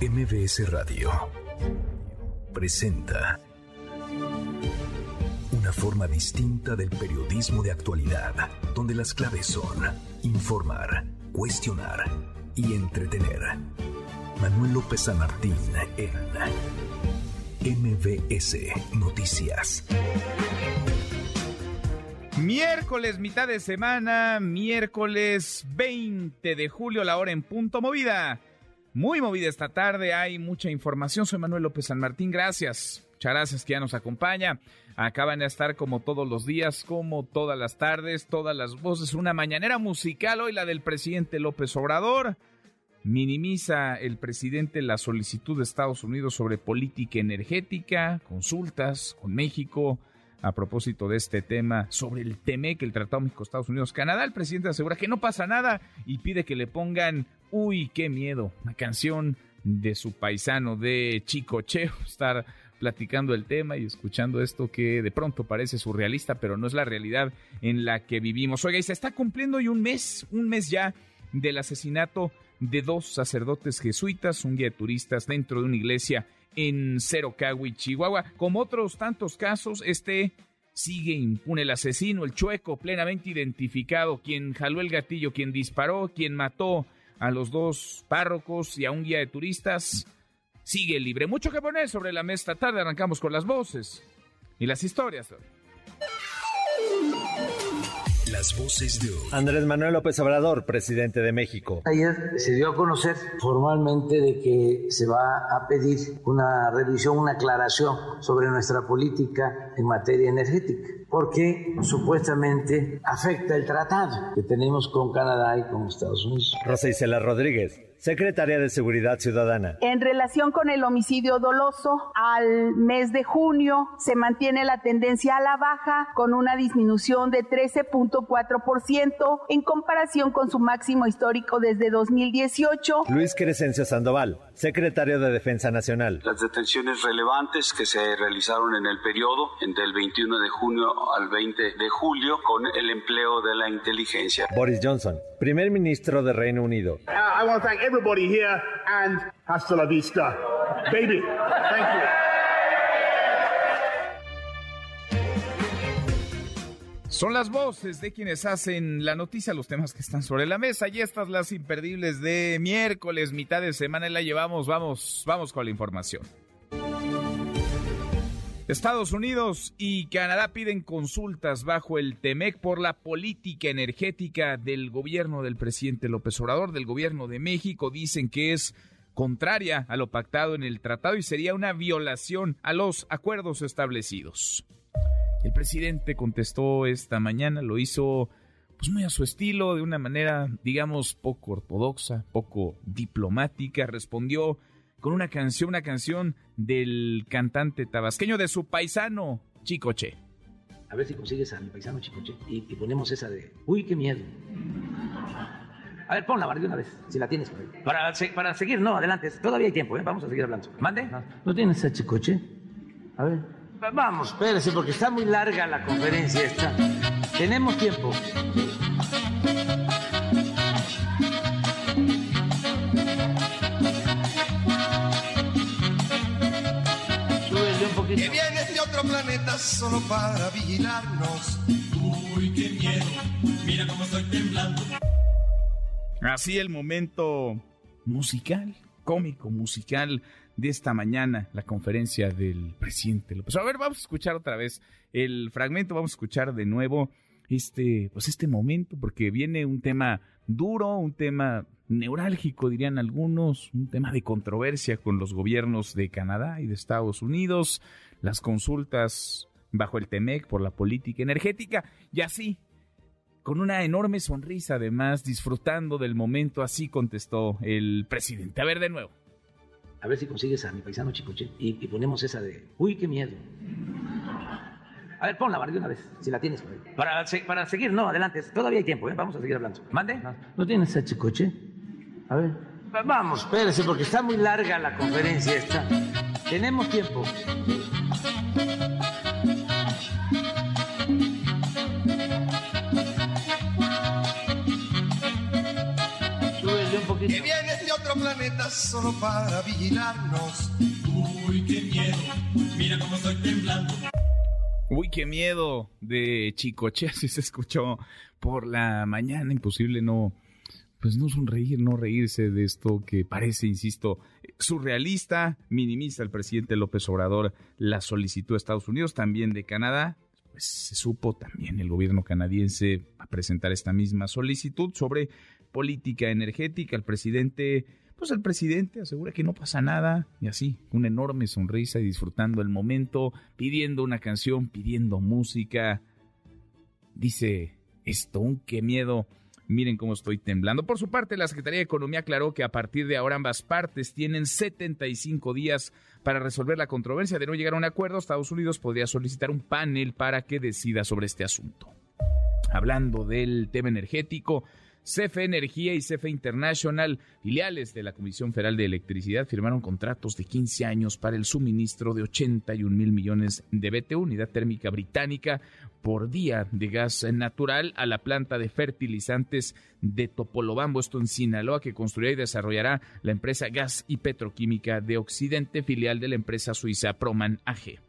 MBS Radio presenta una forma distinta del periodismo de actualidad, donde las claves son informar, cuestionar y entretener. Manuel López San Martín en MBS Noticias. Miércoles, mitad de semana, miércoles 20 de julio, la hora en punto movida. Muy movida esta tarde, hay mucha información. Soy Manuel López San Martín, gracias. Muchas que ya nos acompaña. Acaban de estar como todos los días, como todas las tardes, todas las voces. Una mañanera musical, hoy la del presidente López Obrador. Minimiza el presidente la solicitud de Estados Unidos sobre política energética, consultas con México a propósito de este tema sobre el TEMEC, el Tratado México-Estados Unidos-Canadá. El presidente asegura que no pasa nada y pide que le pongan Uy, qué miedo, una canción de su paisano de Chico Cheo, estar platicando el tema y escuchando esto que de pronto parece surrealista, pero no es la realidad en la que vivimos. Oiga, y se está cumpliendo hoy un mes, un mes ya del asesinato de dos sacerdotes jesuitas, un guía de turistas dentro de una iglesia en Cerocahui, Chihuahua. Como otros tantos casos, este sigue impune el asesino, el chueco, plenamente identificado, quien jaló el gatillo, quien disparó, quien mató a los dos párrocos y a un guía de turistas, sigue libre. Mucho que poner sobre la mesa esta tarde. Arrancamos con las voces y las historias. Las voces de hoy. Andrés Manuel López Obrador, presidente de México. Ayer se dio a conocer formalmente de que se va a pedir una revisión, una aclaración sobre nuestra política en materia energética, porque supuestamente afecta el tratado que tenemos con Canadá y con Estados Unidos. Rosa Isela Rodríguez, secretaria de Seguridad Ciudadana. En relación con el homicidio doloso, al mes de junio se mantiene la tendencia a la baja con una disminución de 13.4% en comparación con su máximo histórico desde 2018. Luis Crescencio Sandoval, secretario de Defensa Nacional. Las detenciones relevantes que se realizaron en el periodo del 21 de junio al 20 de julio con el empleo de la inteligencia. Boris Johnson, primer ministro de Reino Unido. Everybody here and hasta la vista. Baby, thank you. Son las voces de quienes hacen la noticia, los temas que están sobre la mesa y estas las imperdibles de miércoles, mitad de semana la llevamos, vamos, vamos con la información. Estados Unidos y Canadá piden consultas bajo el TEMEC por la política energética del gobierno del presidente López Obrador, del gobierno de México. Dicen que es contraria a lo pactado en el tratado y sería una violación a los acuerdos establecidos. El presidente contestó esta mañana, lo hizo pues muy a su estilo, de una manera, digamos, poco ortodoxa, poco diplomática, respondió con una canción, una canción del cantante tabasqueño de su paisano, Chicoche. A ver si consigues a mi paisano Chicoche y, y ponemos esa de, uy, qué miedo. A ver, ponla, Bar, de una vez, si la tienes por ahí. Para, para seguir, no, adelante, todavía hay tiempo, ¿eh? vamos a seguir hablando. ¿Mande? ¿No tienes a Chicoche? A ver. Va- Vamos, espérese, porque está muy larga la conferencia esta. Tenemos tiempo. Planeta solo para vigilarnos. Uy, qué miedo, mira cómo estoy temblando. Así el momento musical, cómico, musical de esta mañana, la conferencia del presidente López. A ver, vamos a escuchar otra vez el fragmento, vamos a escuchar de nuevo este, pues este momento, porque viene un tema duro, un tema neurálgico, dirían algunos, un tema de controversia con los gobiernos de Canadá y de Estados Unidos, las consultas bajo el TEMEC por la política energética, y así, con una enorme sonrisa además, disfrutando del momento, así contestó el presidente. A ver de nuevo. A ver si consigues a mi paisano Chicoche y, y ponemos esa de, uy, qué miedo. A ver, ponla, de una vez, si la tienes por ahí. Para, para seguir, no, adelante, todavía hay tiempo, ¿eh? vamos a seguir hablando. ¿Mande? ¿No tienes a Chicoche? A ver. Va- Vamos, espérese, porque está muy larga la conferencia esta. Tenemos tiempo. Súbele un poquito. Que vienes de otro planeta planeta solo para vigilarnos. Uy, qué miedo, mira cómo estoy temblando. Uy, qué miedo de Chicoche, así se escuchó por la mañana, imposible no, pues no sonreír, no reírse de esto que parece, insisto, surrealista, minimiza el presidente López Obrador la solicitud de Estados Unidos, también de Canadá, pues se supo también el gobierno canadiense a presentar esta misma solicitud sobre política energética, el presidente pues el presidente asegura que no pasa nada y así, una enorme sonrisa y disfrutando el momento, pidiendo una canción, pidiendo música. Dice, esto, un qué miedo. Miren cómo estoy temblando. Por su parte, la Secretaría de Economía aclaró que a partir de ahora ambas partes tienen 75 días para resolver la controversia. De no llegar a un acuerdo, Estados Unidos podría solicitar un panel para que decida sobre este asunto. Hablando del tema energético, CFE Energía y CFE International, filiales de la Comisión Federal de Electricidad, firmaron contratos de 15 años para el suministro de 81 mil millones de BTU, unidad térmica británica, por día de gas natural a la planta de fertilizantes de Topolobambo, esto en Sinaloa, que construirá y desarrollará la empresa Gas y Petroquímica de Occidente, filial de la empresa suiza Proman AG.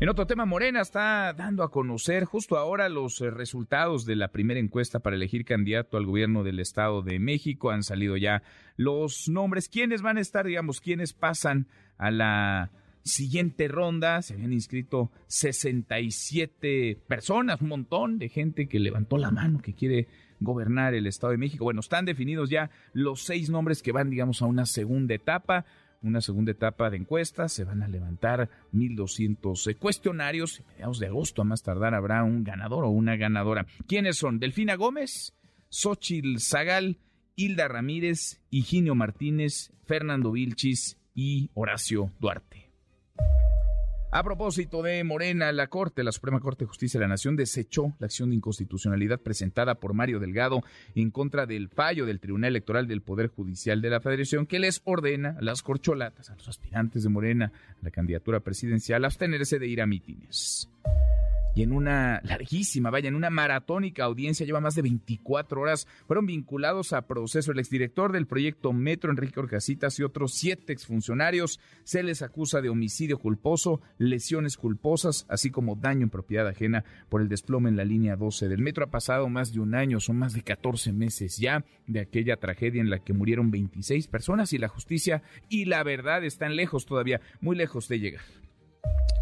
En otro tema, Morena está dando a conocer justo ahora los eh, resultados de la primera encuesta para elegir candidato al gobierno del Estado de México. Han salido ya los nombres. ¿Quiénes van a estar, digamos, quiénes pasan a la siguiente ronda? Se habían inscrito 67 personas, un montón de gente que levantó la mano, que quiere gobernar el Estado de México. Bueno, están definidos ya los seis nombres que van, digamos, a una segunda etapa una segunda etapa de encuestas, se van a levantar 1.200 cuestionarios, y a mediados de agosto a más tardar habrá un ganador o una ganadora. ¿Quiénes son? Delfina Gómez, Xochil Zagal, Hilda Ramírez, Higinio Martínez, Fernando Vilchis y Horacio Duarte. A propósito de Morena, la Corte, la Suprema Corte de Justicia de la Nación desechó la acción de inconstitucionalidad presentada por Mario Delgado en contra del fallo del Tribunal Electoral del Poder Judicial de la Federación que les ordena a las corcholatas, a los aspirantes de Morena a la candidatura presidencial, abstenerse de ir a mítines y en una larguísima, vaya, en una maratónica audiencia, lleva más de 24 horas, fueron vinculados a proceso el exdirector del proyecto Metro, Enrique Orcasitas, y otros siete exfuncionarios. Se les acusa de homicidio culposo, lesiones culposas, así como daño en propiedad ajena por el desplome en la línea 12 del metro. Ha pasado más de un año, son más de 14 meses ya de aquella tragedia en la que murieron 26 personas y la justicia y la verdad están lejos todavía, muy lejos de llegar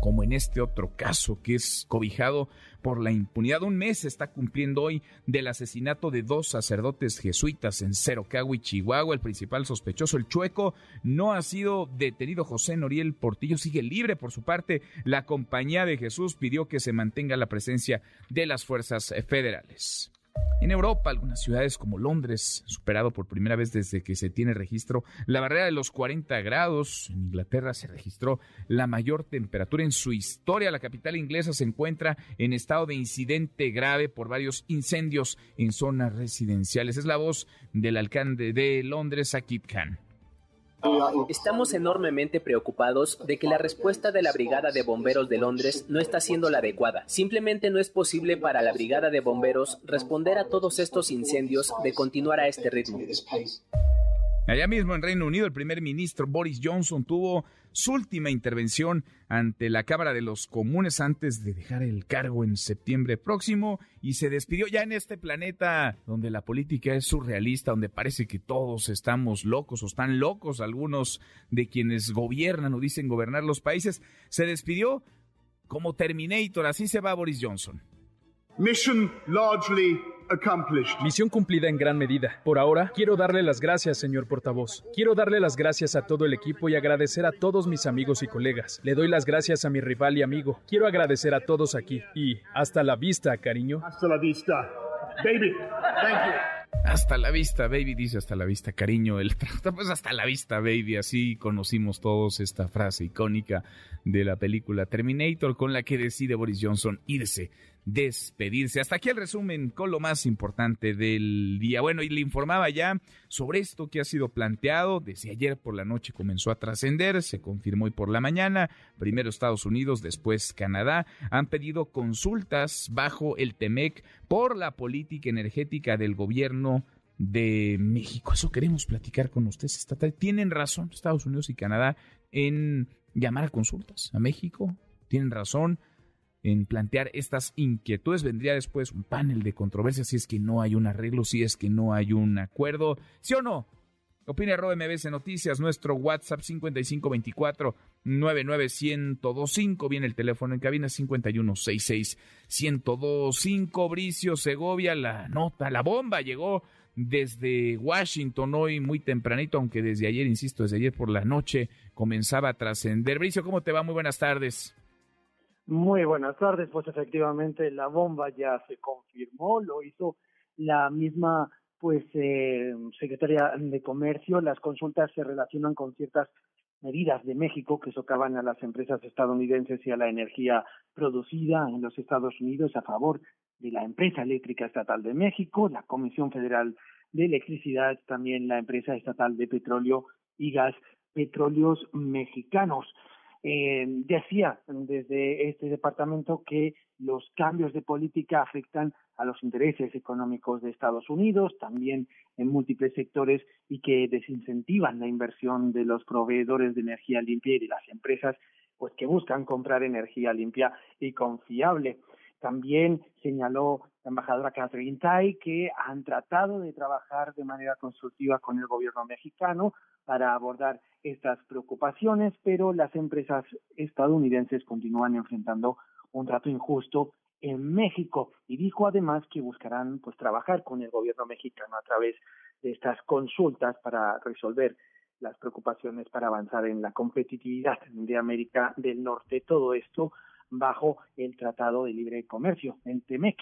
como en este otro caso que es cobijado por la impunidad. Un mes está cumpliendo hoy del asesinato de dos sacerdotes jesuitas en Cerocagui, Chihuahua. El principal sospechoso, el chueco, no ha sido detenido. José Noriel Portillo sigue libre por su parte. La Compañía de Jesús pidió que se mantenga la presencia de las fuerzas federales. En Europa, algunas ciudades como Londres, superado por primera vez desde que se tiene registro la barrera de los 40 grados. En Inglaterra se registró la mayor temperatura en su historia. La capital inglesa se encuentra en estado de incidente grave por varios incendios en zonas residenciales. Es la voz del alcalde de Londres, Akit Khan. Estamos enormemente preocupados de que la respuesta de la Brigada de Bomberos de Londres no está siendo la adecuada. Simplemente no es posible para la Brigada de Bomberos responder a todos estos incendios de continuar a este ritmo. Allá mismo en Reino Unido, el primer ministro Boris Johnson tuvo su última intervención ante la Cámara de los Comunes antes de dejar el cargo en septiembre próximo y se despidió ya en este planeta donde la política es surrealista, donde parece que todos estamos locos o están locos algunos de quienes gobiernan o dicen gobernar los países. Se despidió como Terminator, así se va Boris Johnson. Misión cumplida en gran medida. Por ahora, quiero darle las gracias, señor portavoz. Quiero darle las gracias a todo el equipo y agradecer a todos mis amigos y colegas. Le doy las gracias a mi rival y amigo. Quiero agradecer a todos aquí. Y hasta la vista, cariño. Hasta la vista. Baby, thank you. Hasta la vista, baby, dice hasta la vista, cariño. El pues hasta la vista, baby. Así conocimos todos esta frase icónica de la película Terminator con la que decide Boris Johnson irse despedirse. Hasta aquí el resumen con lo más importante del día. Bueno, y le informaba ya sobre esto que ha sido planteado. Desde ayer por la noche comenzó a trascender, se confirmó hoy por la mañana. Primero Estados Unidos, después Canadá. Han pedido consultas bajo el TEMEC por la política energética del gobierno de México. Eso queremos platicar con ustedes esta tarde. Tienen razón Estados Unidos y Canadá en llamar a consultas a México. Tienen razón en plantear estas inquietudes. Vendría después un panel de controversia si es que no hay un arreglo, si es que no hay un acuerdo. ¿Sí o no? Opina arroba MBC Noticias, nuestro WhatsApp 5524 99125. Viene el teléfono en cabina 5166 1025. Bricio Segovia, la nota, la bomba llegó desde Washington hoy muy tempranito, aunque desde ayer, insisto, desde ayer por la noche comenzaba a trascender. Bricio, ¿cómo te va? Muy buenas tardes. Muy buenas tardes, pues efectivamente la bomba ya se confirmó, lo hizo la misma pues eh, Secretaría de Comercio, las consultas se relacionan con ciertas medidas de México que socavan a las empresas estadounidenses y a la energía producida en los Estados Unidos a favor de la empresa eléctrica estatal de México, la Comisión Federal de Electricidad, también la empresa estatal de petróleo y gas Petróleos Mexicanos. Eh, decía desde este departamento que los cambios de política afectan a los intereses económicos de Estados Unidos, también en múltiples sectores y que desincentivan la inversión de los proveedores de energía limpia y de las empresas pues que buscan comprar energía limpia y confiable. También señaló la embajadora Catherine Tai que han tratado de trabajar de manera constructiva con el gobierno mexicano para abordar estas preocupaciones, pero las empresas estadounidenses continúan enfrentando un trato injusto en México y dijo además que buscarán pues trabajar con el gobierno mexicano a través de estas consultas para resolver las preocupaciones para avanzar en la competitividad de América del Norte, todo esto bajo el Tratado de Libre Comercio, en TEMEC.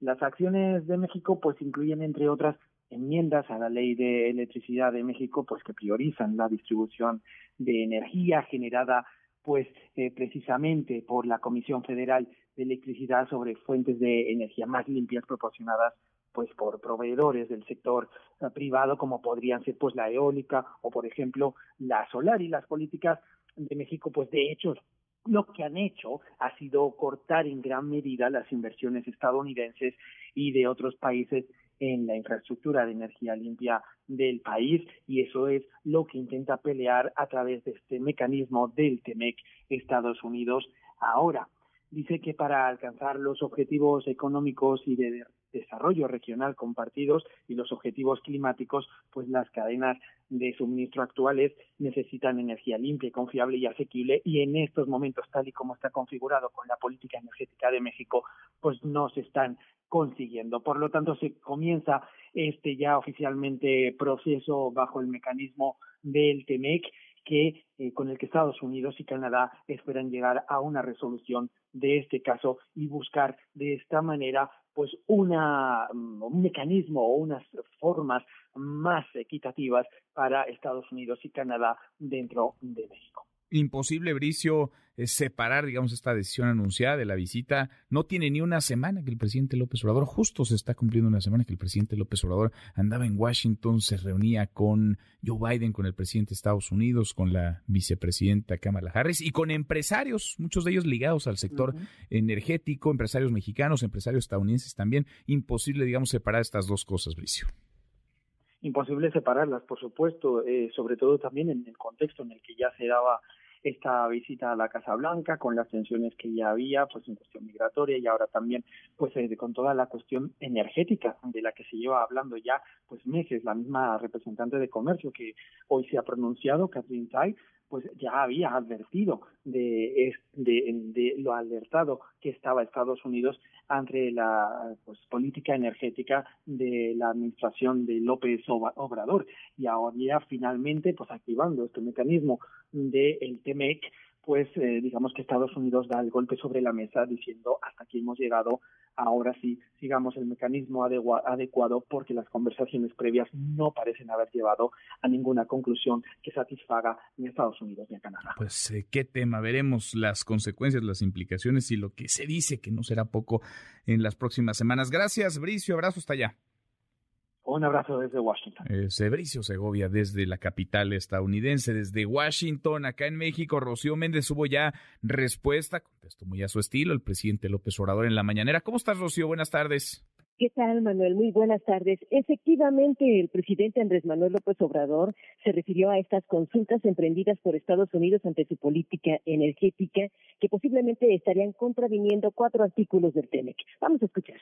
Las acciones de México pues incluyen entre otras enmiendas a la ley de electricidad de México pues que priorizan la distribución de energía generada pues eh, precisamente por la Comisión Federal de Electricidad sobre fuentes de energía más limpias proporcionadas pues por proveedores del sector eh, privado como podrían ser pues la eólica o por ejemplo la solar. Y las políticas de México pues de hecho lo que han hecho ha sido cortar en gran medida las inversiones estadounidenses y de otros países en la infraestructura de energía limpia del país y eso es lo que intenta pelear a través de este mecanismo del TEMEC Estados Unidos ahora. Dice que para alcanzar los objetivos económicos y de desarrollo regional compartidos y los objetivos climáticos, pues las cadenas de suministro actuales necesitan energía limpia, confiable y asequible y en estos momentos, tal y como está configurado con la política energética de México, pues no se están consiguiendo. Por lo tanto, se comienza este ya oficialmente proceso bajo el mecanismo del TEMEC que eh, con el que Estados Unidos y Canadá esperan llegar a una resolución de este caso y buscar de esta manera pues una mm, un mecanismo o unas formas más equitativas para Estados Unidos y Canadá dentro de México imposible, Bricio, separar, digamos, esta decisión anunciada de la visita. No tiene ni una semana que el presidente López Obrador, justo se está cumpliendo una semana que el presidente López Obrador andaba en Washington, se reunía con Joe Biden, con el presidente de Estados Unidos, con la vicepresidenta Kamala Harris y con empresarios, muchos de ellos ligados al sector energético, empresarios mexicanos, empresarios estadounidenses también. Imposible, digamos, separar estas dos cosas, Bricio imposible separarlas, por supuesto, eh, sobre todo también en el contexto en el que ya se daba esta visita a la Casa Blanca con las tensiones que ya había pues en cuestión migratoria y ahora también pues eh, con toda la cuestión energética de la que se lleva hablando ya pues meses la misma representante de comercio que hoy se ha pronunciado Catherine Tai pues ya había advertido de, de, lo alertado que estaba Estados Unidos ante la pues, política energética de la administración de López Obrador. Y ahora ya finalmente pues activando este mecanismo del el TEMEC pues eh, digamos que Estados Unidos da el golpe sobre la mesa diciendo hasta aquí hemos llegado, ahora sí sigamos el mecanismo adecuado porque las conversaciones previas no parecen haber llevado a ninguna conclusión que satisfaga ni a Estados Unidos ni a Canadá. Pues eh, qué tema, veremos las consecuencias, las implicaciones y lo que se dice que no será poco en las próximas semanas. Gracias, Bricio, abrazo hasta allá. Un abrazo desde Washington. Eh, Segovia desde la capital estadounidense, desde Washington, acá en México. Rocío Méndez hubo ya respuesta, contestó muy a su estilo el presidente López Obrador en la mañanera. ¿Cómo estás, Rocío? Buenas tardes. ¿Qué tal, Manuel? Muy buenas tardes. Efectivamente, el presidente Andrés Manuel López Obrador se refirió a estas consultas emprendidas por Estados Unidos ante su política energética que posiblemente estarían contraviniendo cuatro artículos del TEMEC. Vamos a escuchar.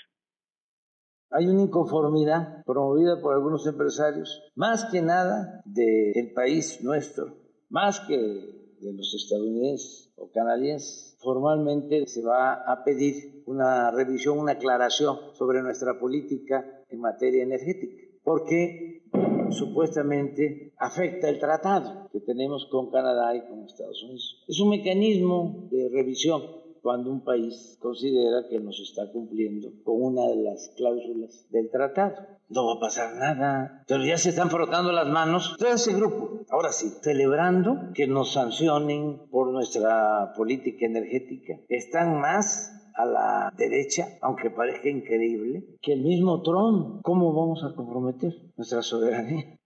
Hay una inconformidad promovida por algunos empresarios, más que nada del país nuestro, más que de los estadounidenses o canadienses. Formalmente se va a pedir una revisión, una aclaración sobre nuestra política en materia energética, porque supuestamente afecta el tratado que tenemos con Canadá y con Estados Unidos. Es un mecanismo de revisión cuando un país considera que no se está cumpliendo con una de las cláusulas del tratado. No va a pasar nada, pero ya se están frotando las manos todo ese grupo. Ahora sí, celebrando que nos sancionen por nuestra política energética. Están más a la derecha, aunque parezca increíble, que el mismo Trump. ¿Cómo vamos a comprometer nuestra soberanía?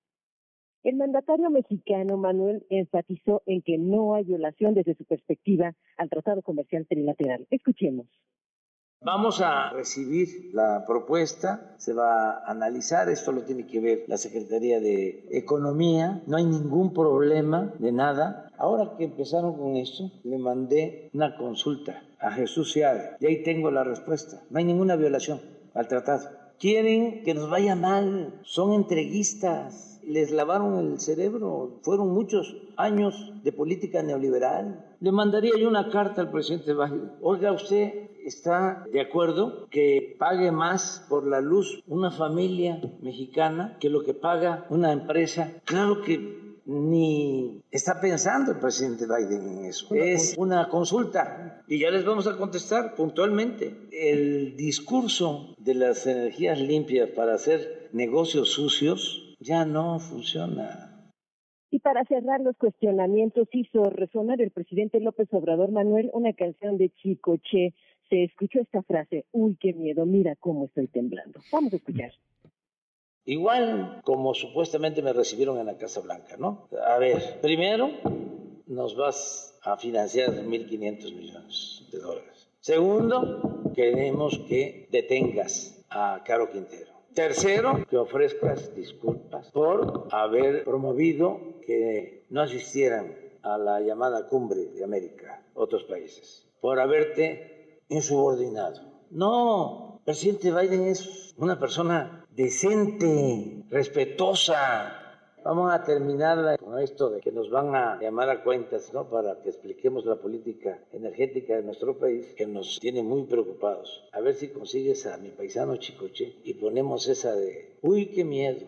El mandatario mexicano Manuel enfatizó en que no hay violación desde su perspectiva al Tratado Comercial Trilateral. Escuchemos. Vamos a recibir la propuesta, se va a analizar, esto lo tiene que ver la Secretaría de Economía, no hay ningún problema de nada. Ahora que empezaron con esto, le mandé una consulta a Jesús Seade y ahí tengo la respuesta. No hay ninguna violación al tratado. Quieren que nos vaya mal, son entreguistas, les lavaron el cerebro, fueron muchos años de política neoliberal. Le mandaría yo una carta al presidente Biden. Oiga, usted está de acuerdo que pague más por la luz una familia mexicana que lo que paga una empresa. Claro que ni está pensando el presidente Biden en eso. Es una consulta y ya les vamos a contestar puntualmente. El discurso de las energías limpias para hacer negocios sucios ya no funciona. Y para cerrar los cuestionamientos hizo resonar el presidente López Obrador Manuel una canción de Chico Che se escuchó esta frase, uy, qué miedo, mira cómo estoy temblando. Vamos a escuchar. Igual como supuestamente me recibieron en la Casa Blanca, ¿no? A ver, primero nos vas a financiar 1.500 millones de dólares. Segundo, queremos que detengas a Caro Quintero. Tercero, que ofrezcas disculpas por haber promovido que no asistieran a la llamada cumbre de América, otros países, por haberte insubordinado. No, presidente Biden es una persona decente, respetuosa. Vamos a terminar con esto de que nos van a llamar a cuentas, ¿no? Para que expliquemos la política energética de nuestro país, que nos tiene muy preocupados. A ver si consigues a mi paisano Chicoche y ponemos esa de, uy, qué miedo.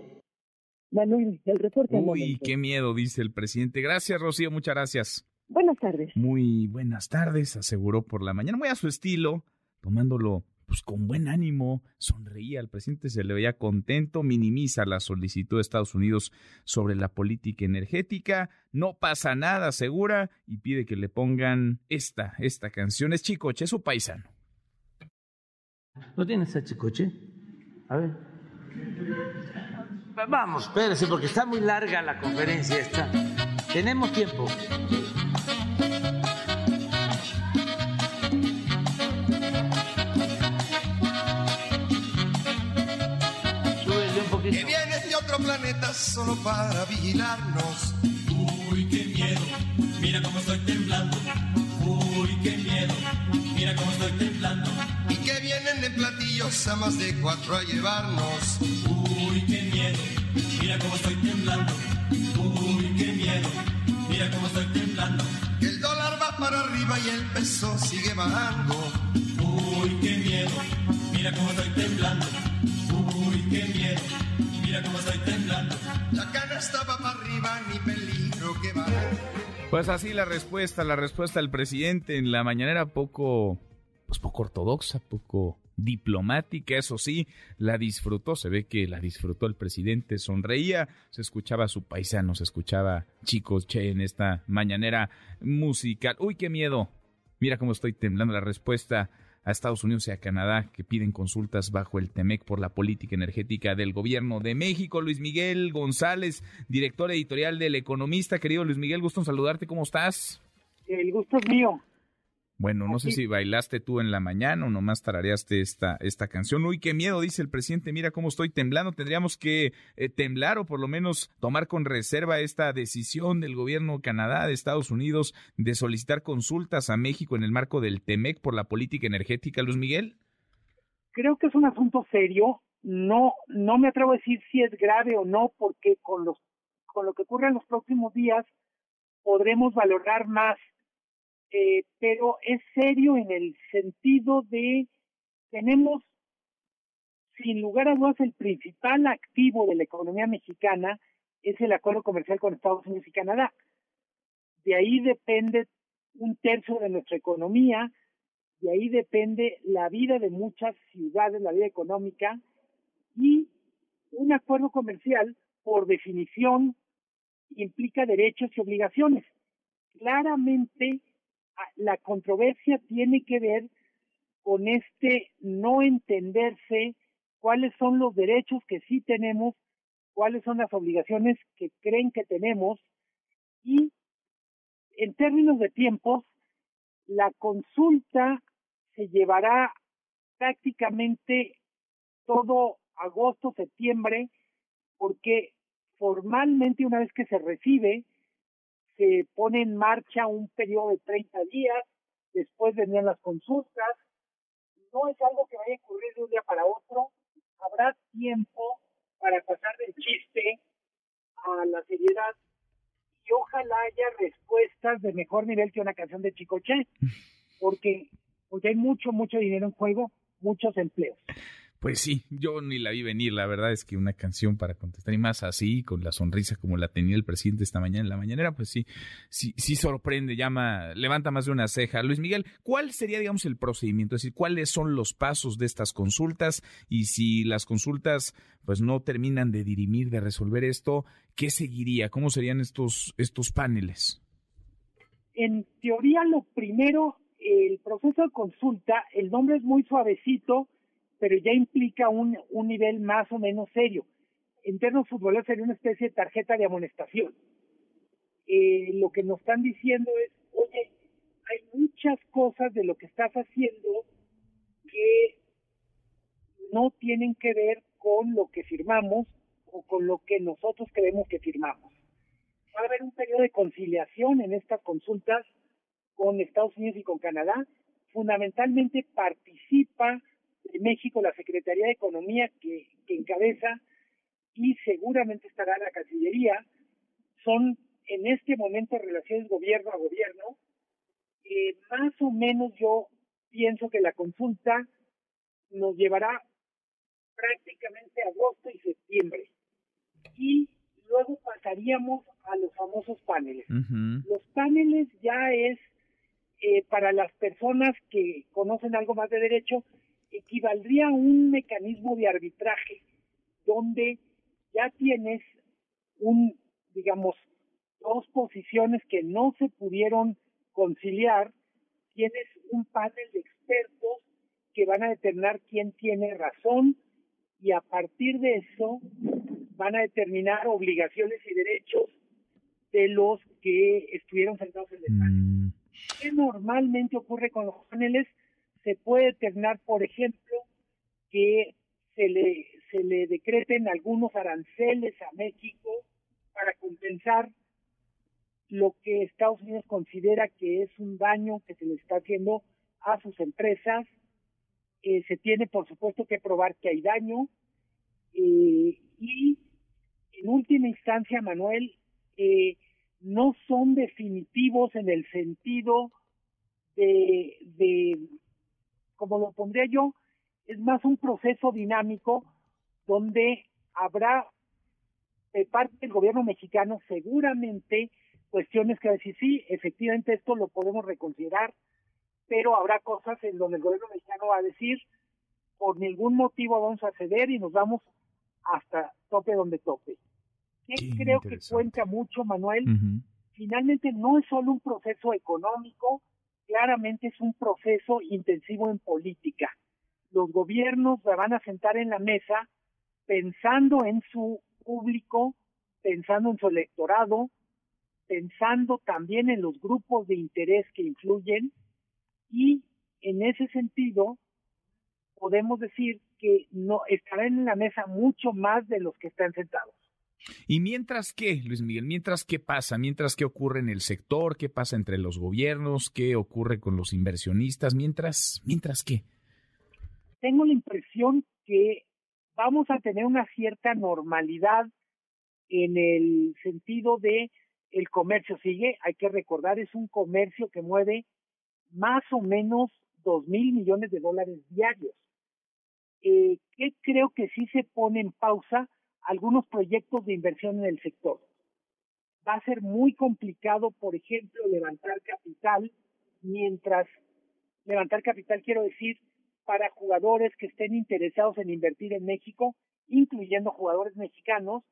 Manuel, el reporte. Uy, qué miedo, dice el presidente. Gracias, Rocío, muchas gracias. Buenas tardes. Muy buenas tardes, aseguró por la mañana, muy a su estilo, tomándolo pues con buen ánimo, sonreía, al presidente se le veía contento, minimiza la solicitud de Estados Unidos sobre la política energética, no pasa nada, asegura, y pide que le pongan esta, esta canción, es Chicoche, es su paisano. ¿No tienes a Chicoche? A ver. Vamos, espérese, porque está muy larga la conferencia esta. Tenemos tiempo. Solo para vigilarnos. Uy, qué miedo, mira cómo estoy temblando. Uy, qué miedo, mira cómo estoy temblando. Y que vienen en platillos a más de cuatro a llevarnos. Uy, qué miedo, mira cómo estoy temblando. Uy, qué miedo, mira cómo estoy temblando. Que el dólar va para arriba y el peso sigue bajando. Uy, qué miedo, mira cómo estoy temblando. Uy, qué miedo. Mira cómo estoy temblando. La cana estaba para arriba, ni peligro que va. Pues así la respuesta, la respuesta del presidente en la mañanera poco, pues poco ortodoxa, poco diplomática, eso sí, la disfrutó, se ve que la disfrutó el presidente, sonreía, se escuchaba a su paisano, se escuchaba chicos che en esta mañanera musical. Uy, qué miedo. Mira cómo estoy temblando la respuesta a Estados Unidos y a Canadá que piden consultas bajo el TEMEC por la política energética del gobierno de México. Luis Miguel González, director editorial del Economista. Querido Luis Miguel, gusto en saludarte. ¿Cómo estás? El gusto es mío. Bueno, no sé si bailaste tú en la mañana o nomás tarareaste esta, esta canción. Uy, qué miedo, dice el presidente. Mira cómo estoy temblando. Tendríamos que eh, temblar o por lo menos tomar con reserva esta decisión del gobierno de Canadá, de Estados Unidos, de solicitar consultas a México en el marco del TEMEC por la política energética. Luis Miguel. Creo que es un asunto serio. No, no me atrevo a decir si es grave o no, porque con los, con lo que ocurre en los próximos días podremos valorar más eh, pero es serio en el sentido de tenemos sin lugar a dudas el principal activo de la economía mexicana es el acuerdo comercial con Estados Unidos y Canadá. De ahí depende un tercio de nuestra economía, de ahí depende la vida de muchas ciudades, la vida económica, y un acuerdo comercial, por definición, implica derechos y obligaciones. Claramente, la controversia tiene que ver con este no entenderse cuáles son los derechos que sí tenemos, cuáles son las obligaciones que creen que tenemos y en términos de tiempos, la consulta se llevará prácticamente todo agosto, septiembre, porque formalmente una vez que se recibe, se pone en marcha un periodo de 30 días, después vendrían las consultas. No es algo que vaya a ocurrir de un día para otro. Habrá tiempo para pasar del chiste a la seriedad y ojalá haya respuestas de mejor nivel que una canción de Chicoche, porque, porque hay mucho, mucho dinero en juego, muchos empleos. Pues sí, yo ni la vi venir, la verdad es que una canción para contestar y más así, con la sonrisa como la tenía el presidente esta mañana en la mañanera, pues sí, sí, sí sorprende, llama, levanta más de una ceja. Luis Miguel, ¿cuál sería, digamos, el procedimiento? Es decir, ¿cuáles son los pasos de estas consultas? Y si las consultas, pues no terminan de dirimir, de resolver esto, ¿qué seguiría? ¿Cómo serían estos, estos paneles? En teoría, lo primero, el proceso de consulta, el nombre es muy suavecito, pero ya implica un, un nivel más o menos serio. En términos futboleros sería una especie de tarjeta de amonestación. Eh, lo que nos están diciendo es, oye, hay muchas cosas de lo que estás haciendo que no tienen que ver con lo que firmamos o con lo que nosotros creemos que firmamos. Va a haber un periodo de conciliación en estas consultas con Estados Unidos y con Canadá. Fundamentalmente participa de México, la Secretaría de Economía que, encabeza y seguramente estará la Cancillería, son en este momento relaciones gobierno a gobierno. Eh, más o menos yo pienso que la consulta nos llevará prácticamente agosto y septiembre. Y luego pasaríamos a los famosos paneles. Los paneles ya es eh, para las personas que conocen algo más de derecho, equivaldría a un mecanismo de arbitraje donde ya tienes un, digamos, dos posiciones que no se pudieron conciliar, tienes un panel de expertos que van a determinar quién tiene razón y a partir de eso van a determinar obligaciones y derechos de los que estuvieron sentados en el panel. Mm. ¿Qué normalmente ocurre con los paneles? Se puede determinar, por ejemplo, que se le, se le decreten algunos aranceles a México para compensar lo que Estados Unidos considera que es un daño que se le está haciendo a sus empresas. Eh, se tiene, por supuesto, que probar que hay daño. Eh, y, en última instancia, Manuel, eh, no son definitivos en el sentido de, de como lo pondría yo, es más un proceso dinámico donde habrá de parte del gobierno mexicano seguramente cuestiones que decir, sí, efectivamente esto lo podemos reconsiderar, pero habrá cosas en donde el gobierno mexicano va a decir, por ningún motivo vamos a ceder y nos vamos hasta tope donde tope. ¿Qué creo que cuenta mucho, Manuel? Finalmente no es solo un proceso económico, claramente es un proceso intensivo en política. Los gobiernos se van a sentar en la mesa pensando en su público, pensando en su electorado, pensando también en los grupos de interés que influyen y en ese sentido podemos decir que no estarán en la mesa mucho más de los que están sentados. ¿Y mientras qué, Luis Miguel? ¿Mientras qué pasa? ¿Mientras qué ocurre en el sector? ¿Qué pasa entre los gobiernos? ¿Qué ocurre con los inversionistas? ¿Mientras, mientras qué? Tengo la impresión que vamos a tener una cierta normalidad en el sentido de el comercio sigue, hay que recordar, es un comercio que mueve más o menos dos mil millones de dólares diarios. Eh, que creo que sí se pone en pausa algunos proyectos de inversión en el sector. Va a ser muy complicado, por ejemplo, levantar capital mientras levantar capital quiero decir para jugadores que estén interesados en invertir en México, incluyendo jugadores mexicanos,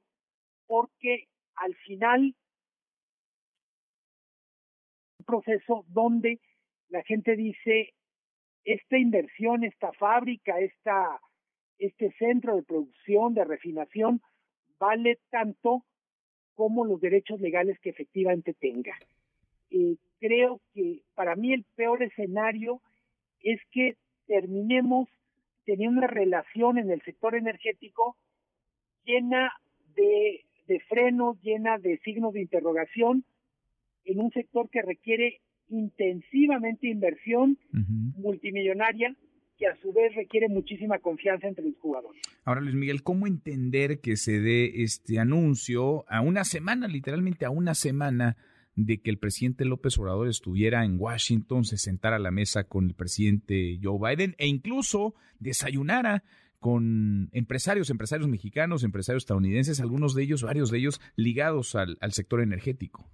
porque al final un proceso donde la gente dice esta inversión, esta fábrica, esta, este centro de producción, de refinación, vale tanto como los derechos legales que efectivamente tenga. Eh, creo que para mí el peor escenario es que terminemos teniendo una relación en el sector energético llena de, de frenos, llena de signos de interrogación, en un sector que requiere intensivamente inversión multimillonaria que a su vez requiere muchísima confianza entre los jugadores. Ahora, Luis Miguel, ¿cómo entender que se dé este anuncio a una semana, literalmente a una semana, de que el presidente López Obrador estuviera en Washington, se sentara a la mesa con el presidente Joe Biden e incluso desayunara con empresarios, empresarios mexicanos, empresarios estadounidenses, algunos de ellos, varios de ellos ligados al sector energético?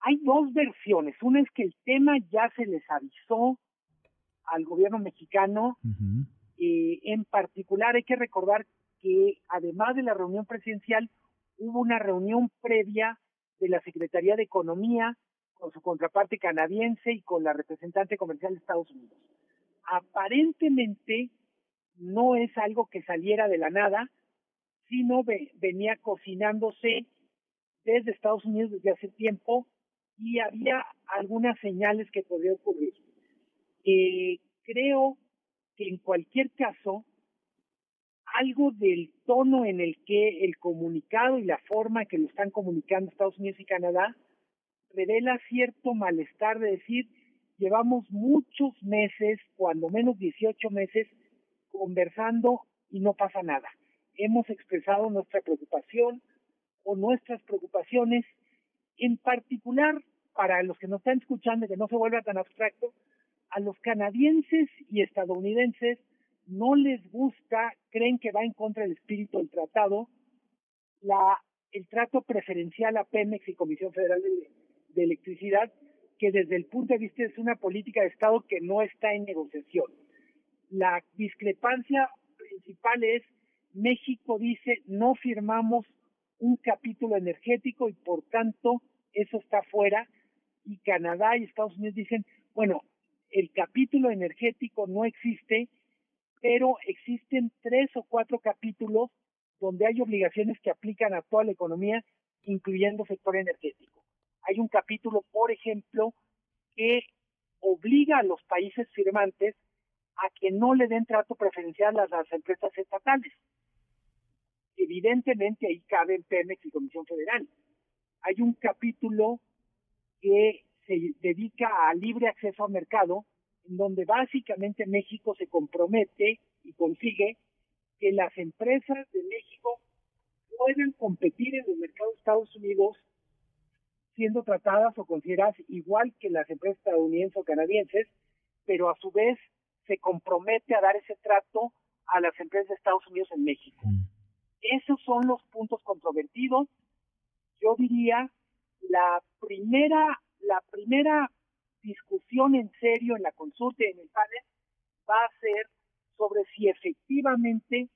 Hay dos versiones. Una es que el tema ya se les avisó al gobierno mexicano. Eh, en particular hay que recordar que además de la reunión presidencial, hubo una reunión previa de la Secretaría de Economía con su contraparte canadiense y con la representante comercial de Estados Unidos. Aparentemente no es algo que saliera de la nada, sino venía cocinándose desde Estados Unidos desde hace tiempo y había algunas señales que podía ocurrir. Eh, creo que en cualquier caso, algo del tono en el que el comunicado y la forma que lo están comunicando Estados Unidos y Canadá revela cierto malestar de decir, llevamos muchos meses, cuando menos 18 meses, conversando y no pasa nada. Hemos expresado nuestra preocupación o nuestras preocupaciones en particular, para los que nos están escuchando, que no se vuelva tan abstracto, a los canadienses y estadounidenses no les gusta, creen que va en contra del espíritu del tratado, la, el trato preferencial a Pemex y Comisión Federal de, de Electricidad, que desde el punto de vista es una política de Estado que no está en negociación. La discrepancia principal es México dice no firmamos un capítulo energético y por tanto eso está fuera y Canadá y Estados Unidos dicen, bueno, el capítulo energético no existe, pero existen tres o cuatro capítulos donde hay obligaciones que aplican a toda la economía, incluyendo sector energético. Hay un capítulo, por ejemplo, que obliga a los países firmantes a que no le den trato preferencial a las empresas estatales. Evidentemente ahí caben Pemex y Comisión Federal hay un capítulo que se dedica a libre acceso al mercado, en donde básicamente México se compromete y consigue que las empresas de México puedan competir en el mercado de Estados Unidos siendo tratadas o consideradas igual que las empresas estadounidenses o canadienses, pero a su vez se compromete a dar ese trato a las empresas de Estados Unidos en México. Mm. Esos son los puntos controvertidos yo diría, la primera, la primera discusión en serio en la consulta y en el panel va a ser sobre si efectivamente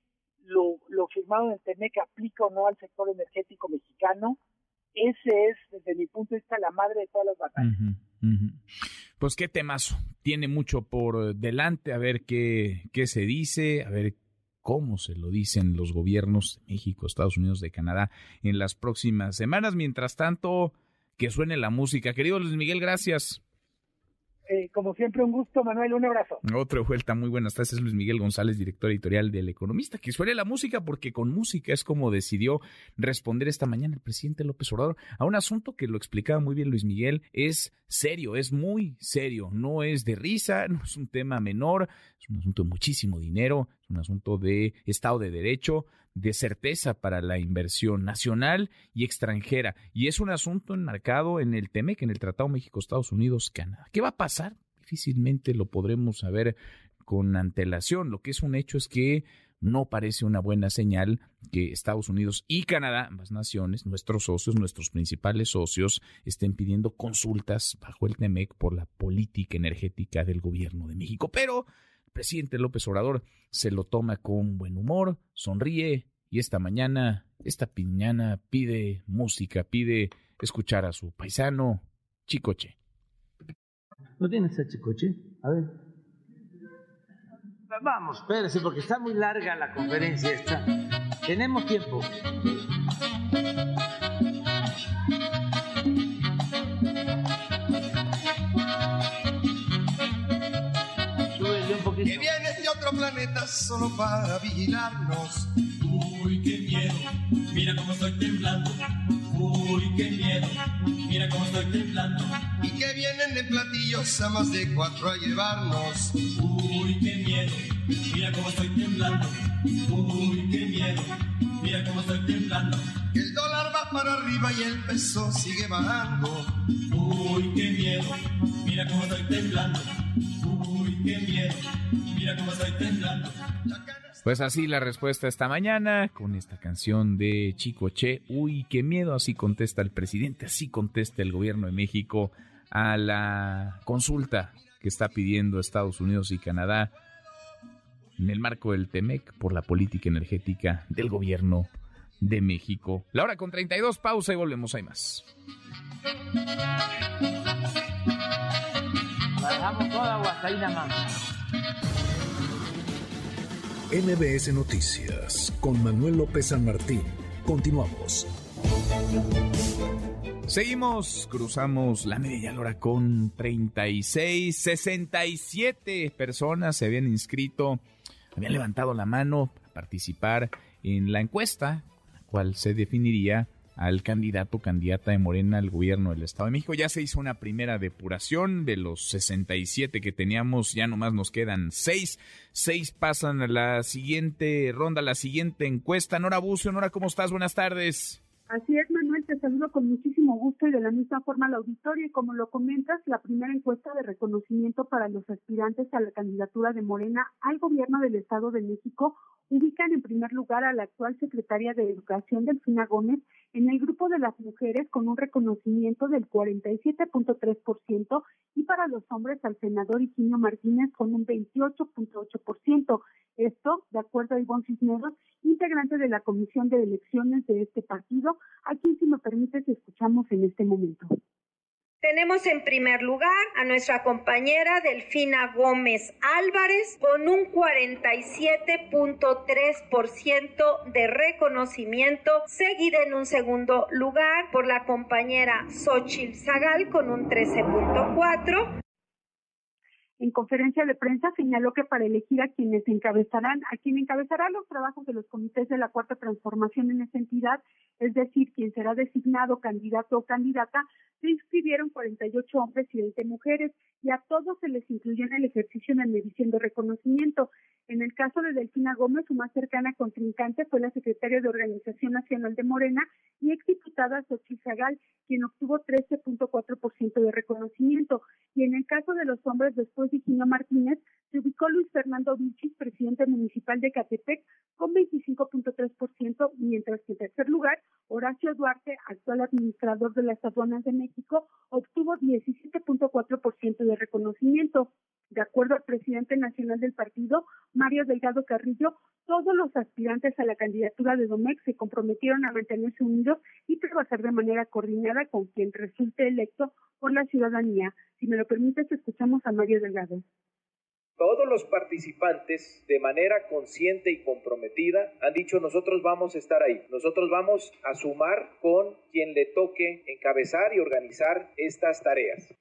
lo, lo firmado en el TEMEC aplica o no al sector energético mexicano. Ese es, desde mi punto de vista, la madre de todas las batallas. Pues qué temazo. Tiene mucho por delante, a ver qué, qué se dice, a ver cómo se lo dicen los gobiernos de México, Estados Unidos, de Canadá en las próximas semanas. Mientras tanto, que suene la música. Querido Luis Miguel, gracias. Eh, como siempre, un gusto, Manuel, un abrazo. Otra vuelta, muy buenas tardes, es Luis Miguel González, director editorial del Economista, que suele la música porque con música es como decidió responder esta mañana el presidente López Obrador a un asunto que lo explicaba muy bien Luis Miguel, es serio, es muy serio, no es de risa, no es un tema menor, es un asunto de muchísimo dinero, es un asunto de Estado de Derecho, de certeza para la inversión nacional y extranjera. Y es un asunto enmarcado en el TEMEC, en el Tratado México-Estados Unidos-Canadá. ¿Qué va a pasar? Difícilmente lo podremos saber con antelación. Lo que es un hecho es que no parece una buena señal que Estados Unidos y Canadá, ambas naciones, nuestros socios, nuestros principales socios, estén pidiendo consultas bajo el TEMEC por la política energética del gobierno de México. Pero presidente López Obrador se lo toma con buen humor, sonríe y esta mañana, esta piñana pide música, pide escuchar a su paisano Chicoche. ¿No tienes a Chicoche? A ver. Vamos, espérese, porque está muy larga la conferencia esta. Tenemos tiempo. Solo para vigilarnos. Uy, qué miedo, mira cómo estoy temblando. Uy, qué miedo, mira cómo estoy temblando. Y que vienen de platillos a más de cuatro a llevarnos. Uy, qué miedo, mira cómo estoy temblando. Uy, qué miedo, mira cómo estoy temblando. El dólar va para arriba y el peso sigue bajando. Uy, qué miedo, mira cómo estoy temblando. Uy, Pues así la respuesta esta mañana con esta canción de Chico Che. Uy, qué miedo, así contesta el presidente, así contesta el gobierno de México a la consulta que está pidiendo Estados Unidos y Canadá en el marco del TEMEC por la política energética del gobierno de México. La hora con 32, pausa y volvemos, hay más. Bajamos toda Guasaína, mamá. MBS Noticias con Manuel López San Martín. Continuamos. Seguimos, cruzamos la media hora con 36, 67 personas se habían inscrito, habían levantado la mano para participar en la encuesta, la cual se definiría al candidato candidata de Morena al gobierno del Estado de México. Ya se hizo una primera depuración de los 67 que teníamos, ya nomás nos quedan 6. 6 pasan a la siguiente ronda, la siguiente encuesta. Nora Bucio, Nora, ¿cómo estás? Buenas tardes. Así es, Manuel, te saludo con muchísimo gusto y de la misma forma al auditorio. Y como lo comentas, la primera encuesta de reconocimiento para los aspirantes a la candidatura de Morena al gobierno del Estado de México ubican en primer lugar a la actual secretaria de Educación, Delfina Gómez, en el grupo de las mujeres con un reconocimiento del 47.3% y para los hombres al senador Higinio Martínez con un 28.8%. Esto, de acuerdo a Ivonne Cisneros, integrante de la Comisión de Elecciones de este partido, a quien, si me permites, escuchamos en este momento. Tenemos en primer lugar a nuestra compañera Delfina Gómez Álvarez con un 47.3% de reconocimiento, seguida en un segundo lugar por la compañera Xochil Zagal con un 13.4%. En conferencia de prensa señaló que para elegir a quienes encabezarán, a quien encabezará los trabajos de los comités de la cuarta transformación en esa entidad, es decir, quien será designado candidato o candidata, se inscribieron 48 hombres y 20 mujeres y a todos se les incluyó en el ejercicio de medición de reconocimiento. En el caso de Delfina Gómez, su más cercana contrincante fue la secretaria de Organización Nacional de Morena y exdiputada Xochitl Zagal, quien obtuvo 13.4% de reconocimiento. Y en el caso de los hombres, después de Gino Martínez, se ubicó Luis Fernando Vilchis, presidente municipal de Catepec, con 25.3%, mientras que en tercer lugar, Horacio Duarte, actual administrador de las aduanas de México, obtuvo 17.4% de reconocimiento. De acuerdo al presidente nacional del partido, Mario Delgado Carrillo, todos los aspirantes a la candidatura de Domex se comprometieron a mantenerse unidos y trabajar de manera coordinada con quien resulte electo por la ciudadanía. Si me lo permites, escuchamos a Mario Delgado. Todos los participantes, de manera consciente y comprometida, han dicho nosotros vamos a estar ahí, nosotros vamos a sumar con quien le toque encabezar y organizar estas tareas.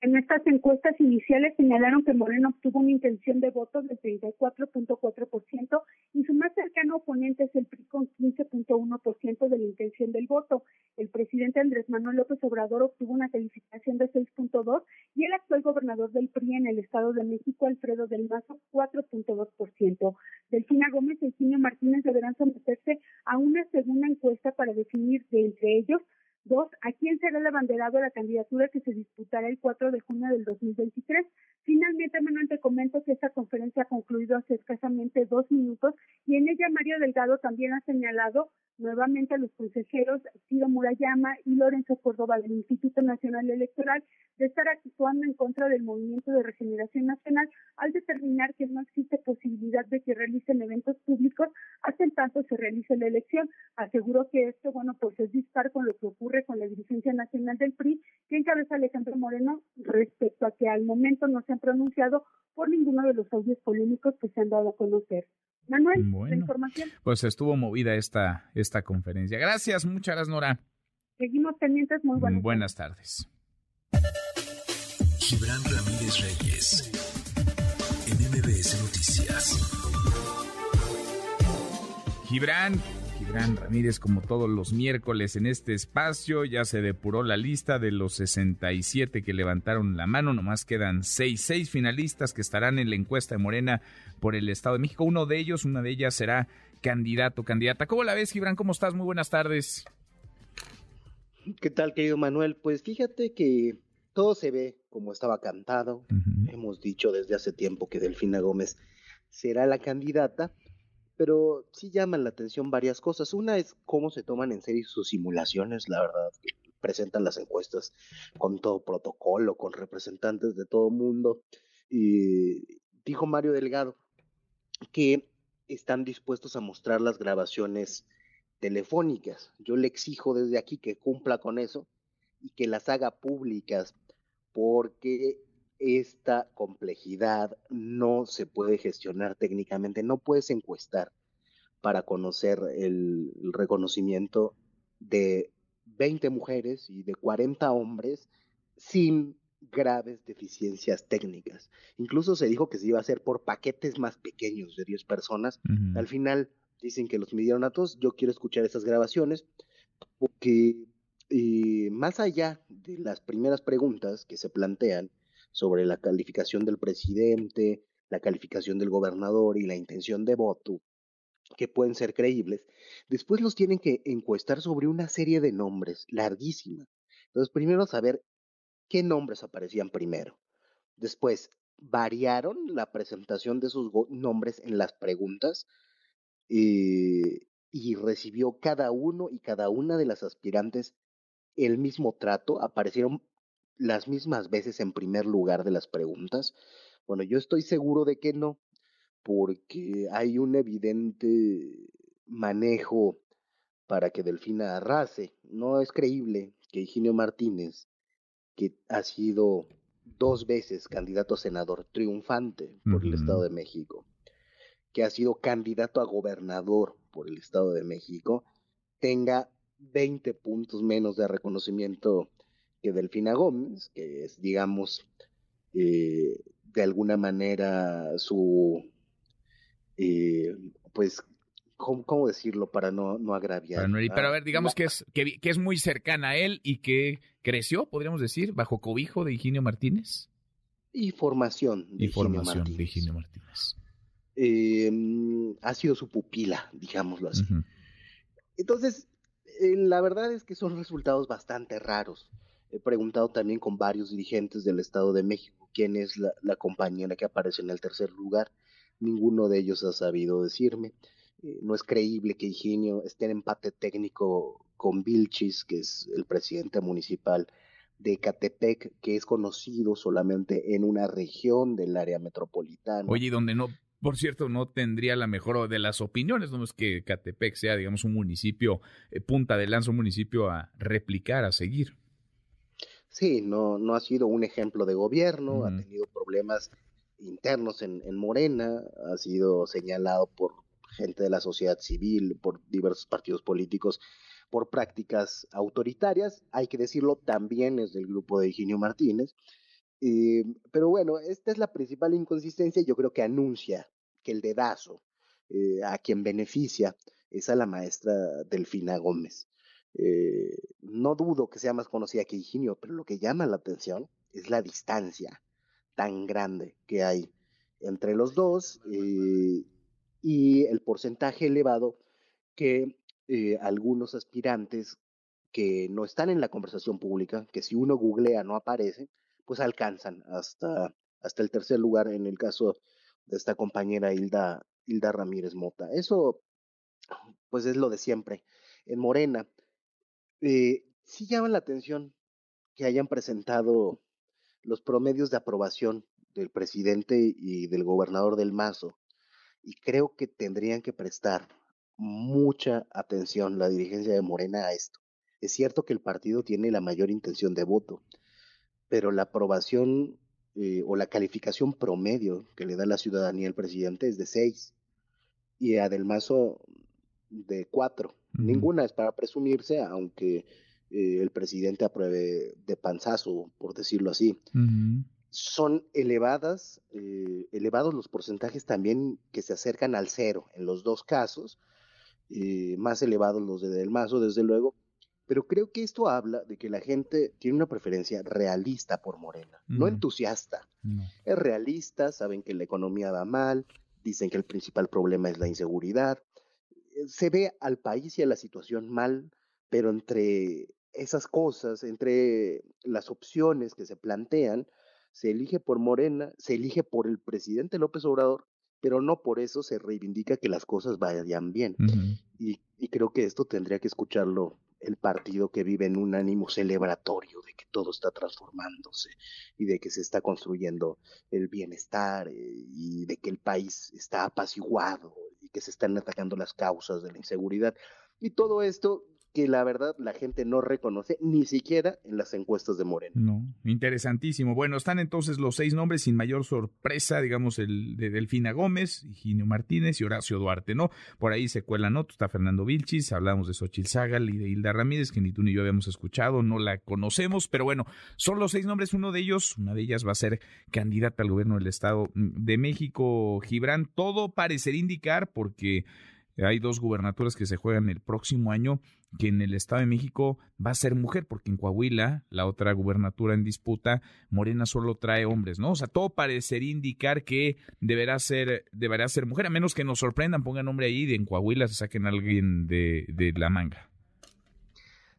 En estas encuestas iniciales señalaron que Moreno obtuvo una intención de votos del 34.4% y su más cercano oponente es el PRI con 15.1% de la intención del voto. El presidente Andrés Manuel López Obrador obtuvo una calificación de 6.2 y el actual gobernador del PRI en el Estado de México, Alfredo del Mazo, 4.2%. Delfina Gómez y Eugenio Martínez deberán someterse a una segunda encuesta para definir de entre ellos Dos, ¿a quién será el abanderado de la candidatura que se disputará el 4 de junio del 2023? Finalmente, Manuel, te comento que esta conferencia ha concluido hace escasamente dos minutos y en ella Mario Delgado también ha señalado nuevamente a los consejeros Ciro Murayama y Lorenzo Córdoba del Instituto Nacional Electoral de estar actuando en contra del Movimiento de Regeneración Nacional al determinar que no existe posibilidad de que realicen eventos públicos hasta en tanto se realice la elección. Aseguró que esto, bueno, pues es dispar con lo que ocurre con la dirigencia nacional del PRI, que encabeza Alejandro Moreno respecto a que al momento no se han pronunciado por ninguno de los audios polémicos que se han dado a conocer. Manuel, la información. Pues estuvo movida esta, esta conferencia. Gracias, muchas gracias, Nora. Seguimos pendientes, muy buenas. Buenas tardes. Gibran Ramírez Reyes, en MBS Noticias. Gibran, Gibran Ramírez, como todos los miércoles en este espacio, ya se depuró la lista de los 67 que levantaron la mano. Nomás quedan seis, seis finalistas que estarán en la encuesta de Morena por el Estado de México. Uno de ellos, una de ellas será candidato, candidata. ¿Cómo la ves, Gibran? ¿Cómo estás? Muy buenas tardes. ¿Qué tal, querido Manuel? Pues fíjate que todo se ve como estaba cantado. Hemos dicho desde hace tiempo que Delfina Gómez será la candidata pero sí llaman la atención varias cosas. Una es cómo se toman en serio sus simulaciones, la verdad, presentan las encuestas con todo protocolo, con representantes de todo mundo. Y dijo Mario Delgado que están dispuestos a mostrar las grabaciones telefónicas. Yo le exijo desde aquí que cumpla con eso y que las haga públicas, porque esta complejidad no se puede gestionar técnicamente, no puedes encuestar para conocer el, reconocimiento de 20 mujeres y de 40 hombres sin graves deficiencias técnicas. Incluso se dijo que se iba a hacer por paquetes más pequeños de 10 personas. Al final dicen que los midieron a todos. Yo quiero escuchar esas grabaciones porque eh, más allá de las primeras preguntas que se plantean, sobre la calificación del presidente, la calificación del gobernador y la intención de voto, que pueden ser creíbles, después los tienen que encuestar sobre una serie de nombres larguísima. Entonces, primero saber qué nombres aparecían primero. Después, variaron la presentación de sus nombres en las preguntas eh, y recibió cada uno y cada una de las aspirantes el mismo trato. Aparecieron las mismas veces en primer lugar de las preguntas? Bueno, yo estoy seguro de que no, porque hay un evidente manejo para que Delfina arrase. No es creíble que Higinio Martínez, que ha sido dos veces candidato a senador triunfante por el Estado de México, que ha sido candidato a gobernador por el Estado de México, tenga 20 puntos menos de reconocimiento que Delfina Gómez, que es, digamos, eh, de alguna manera su, eh, pues, ¿cómo, decirlo para no, no agraviar? pero a ver, digamos que es, que, es muy cercana a él y que creció, podríamos decir, bajo cobijo de Higinio Martínez. Y formación de y formación de Higinio Martínez. Em, ha sido su pupila, digámoslo así. Entonces, eh, la verdad es que son resultados bastante raros. He preguntado también con varios dirigentes del Estado de México quién es la, compañera que aparece en el tercer lugar. Ninguno de ellos ha sabido decirme. Eh, no es creíble que Higinio esté en empate técnico con Vilchis, que es el presidente municipal de Catepec, que es conocido solamente en una región del área metropolitana. Oye, donde no, por cierto, no tendría la mejor de las opiniones, no es que Catepec sea, digamos, un municipio, eh, punta de lanza, un municipio a replicar, a seguir. Sí, no, no ha sido un ejemplo de gobierno, ha tenido problemas internos en, en Morena, ha sido señalado por gente de la sociedad civil, por diversos partidos políticos, por prácticas autoritarias, hay que decirlo, también es del grupo de Higinio Martínez, Eh, pero bueno, esta es la principal inconsistencia. Yo creo que anuncia que el dedazo eh, a quien beneficia es a la maestra Delfina Gómez. Eh, no dudo que sea más conocida que Higinio, pero lo que llama la atención es la distancia tan grande que hay entre los dos y el porcentaje elevado que algunos aspirantes que no están en la conversación pública, que si uno googlea no aparecen, pues alcanzan hasta, hasta el tercer lugar en el caso de esta compañera Hilda, Hilda Ramírez Mota. Eso, pues es lo de siempre. En Morena, eh, sí llama la atención que hayan presentado los promedios de aprobación del presidente y del gobernador del Mazo. Y creo que tendrían que prestar mucha atención la dirigencia de Morena a esto. Es cierto que el partido tiene la mayor intención de voto, pero la aprobación eh, o la calificación promedio que le da la ciudadanía al presidente es de 6 y a Del Mazo de 4. Ninguna es para presumirse, aunque eh, el presidente apruebe de panzazo, por decirlo así. Son elevadas, eh, elevados los porcentajes también que se acercan al cero en los dos casos, más elevados los de Del Mazo, desde luego, pero creo que esto habla de que la gente tiene una preferencia realista por Morena, no entusiasta. Es realista, saben que la economía va mal, dicen que el principal problema es la inseguridad. Eh, se ve al país y a la situación mal, pero entre esas cosas, entre las opciones que se plantean, se elige por Morena, se elige por el presidente López Obrador, pero no por eso se reivindica que las cosas vayan bien. y, y creo que esto tendría que escucharlo el partido que vive en un ánimo celebratorio de que todo está transformándose y de que se está construyendo el bienestar eh, y de que el país está apaciguado y que se están atacando las causas de la inseguridad. Y todo esto que la verdad la gente no reconoce ni siquiera en las encuestas de Moreno. No, interesantísimo. Bueno, están entonces los seis nombres sin mayor sorpresa, digamos, el de Delfina Gómez, Higinio Martínez y Horacio Duarte, ¿no? Por ahí se cuela ¿no? Está Fernando Vilchis, hablamos de Xochil Zagal y de Hilda Ramírez, que ni tú ni yo habíamos escuchado, no la conocemos, pero bueno, son los seis nombres, uno de ellos, una de ellas va a ser candidata al gobierno del Estado de México, Gibran. Todo parecería indicar, porque hay dos gubernaturas que se juegan el próximo año, que en el Estado de México va a ser mujer, porque en Coahuila, la otra gubernatura en disputa, Morena solo trae hombres, ¿no? O sea, todo parecería indicar que deberá ser, deberá ser mujer, a menos que nos sorprendan, pongan nombre ahí de en Coahuila se saquen a alguien de, de la manga.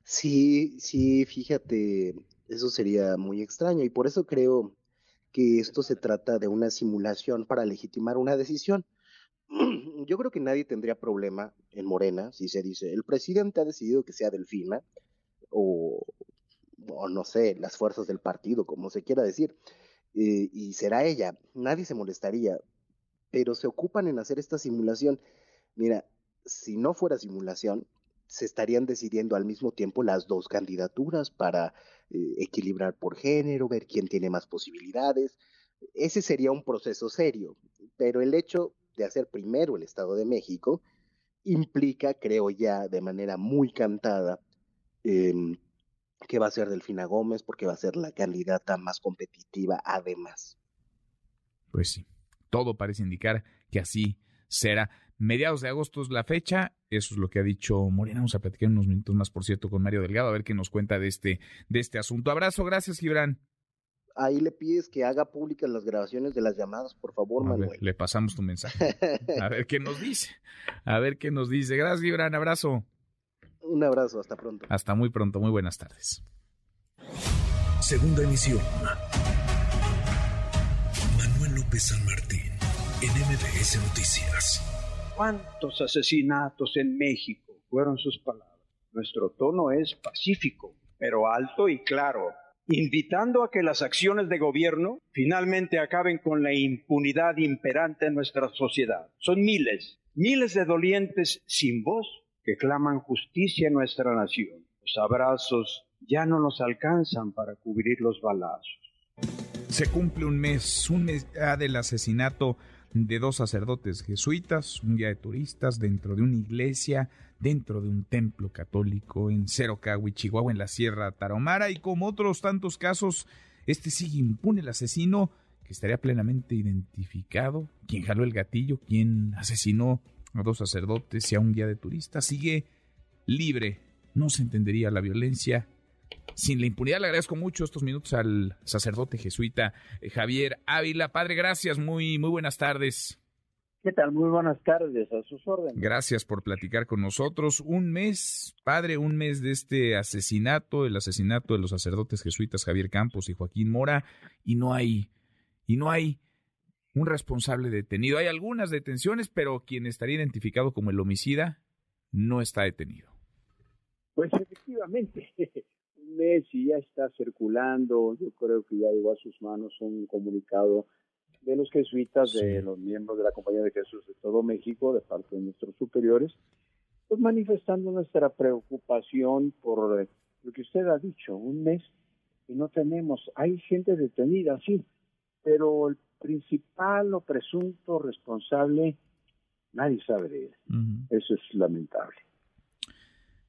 Sí, sí, fíjate, eso sería muy extraño y por eso creo que esto se trata de una simulación para legitimar una decisión. yo creo que nadie tendría problema en Morena si se dice, el presidente ha decidido que sea Delfina, o, no sé, las fuerzas del partido, como se quiera decir, eh, y será ella, nadie se molestaría, pero se ocupan en hacer esta simulación. Mira, si no fuera simulación, se estarían decidiendo al mismo tiempo las dos candidaturas para eh, equilibrar por género, ver quién tiene más posibilidades. Ese sería un proceso serio, pero el hecho de hacer primero el Estado de México, implica, creo ya de manera muy cantada, em, que va a ser Delfina Gómez, porque va a ser la candidata más competitiva además. Pues sí, todo parece indicar que así será. Mediados de agosto es la fecha, eso es lo que ha dicho Morena. Vamos a platicar unos minutos más, por cierto, con Mario Delgado, a ver qué nos cuenta de este, de este asunto. Abrazo, gracias, Gibran ahí le pides que haga públicas las grabaciones de las llamadas, por favor, Manuel. le pasamos tu mensaje. A ver qué nos dice. A ver qué nos dice. Gracias, Gibran. Abrazo. Un abrazo, hasta pronto. Hasta muy pronto. Muy buenas tardes. Segunda emisión. Manuel López San Martín, en MBS Noticias. ¿Cuántos asesinatos en México? Fueron sus palabras. Nuestro tono es pacífico, pero alto y claro invitando a que las acciones de gobierno finalmente acaben con la impunidad imperante en nuestra sociedad. Son miles, miles de dolientes sin voz que claman justicia en nuestra nación. Los abrazos ya no nos alcanzan para cubrir los balazos. Se cumple un mes, un mes del asesinato de dos sacerdotes jesuitas, un día de turistas dentro de una iglesia dentro de un templo católico en Cerocahui, en la Sierra Tarahumara, y como otros tantos casos Este sigue impune el asesino que estaría plenamente identificado, quien jaló el gatillo, quien asesinó a dos sacerdotes y a un guía de turistas, sigue libre. No se entendería la violencia sin la impunidad. Le agradezco mucho estos minutos al sacerdote jesuita eh, Javier Ávila. Padre, gracias, muy, muy buenas tardes. ¿Qué tal? Muy buenas tardes, a sus órdenes. Gracias por platicar con nosotros. Un mes, padre, un mes de este asesinato, el asesinato de los sacerdotes jesuitas Javier Campos y Joaquín Mora, y no hay, y no hay un responsable detenido. Hay algunas detenciones, pero quien estaría identificado como el homicida no está detenido. Pues efectivamente, un mes y ya está circulando. Yo creo que ya llegó a sus manos un comunicado de los jesuitas, de los miembros de la Compañía de Jesús de todo México, de parte de nuestros superiores, pues manifestando nuestra preocupación por lo que usted ha dicho, un mes y no tenemos, hay gente detenida, sí, pero el principal o presunto responsable, nadie sabe de él. Eso es lamentable.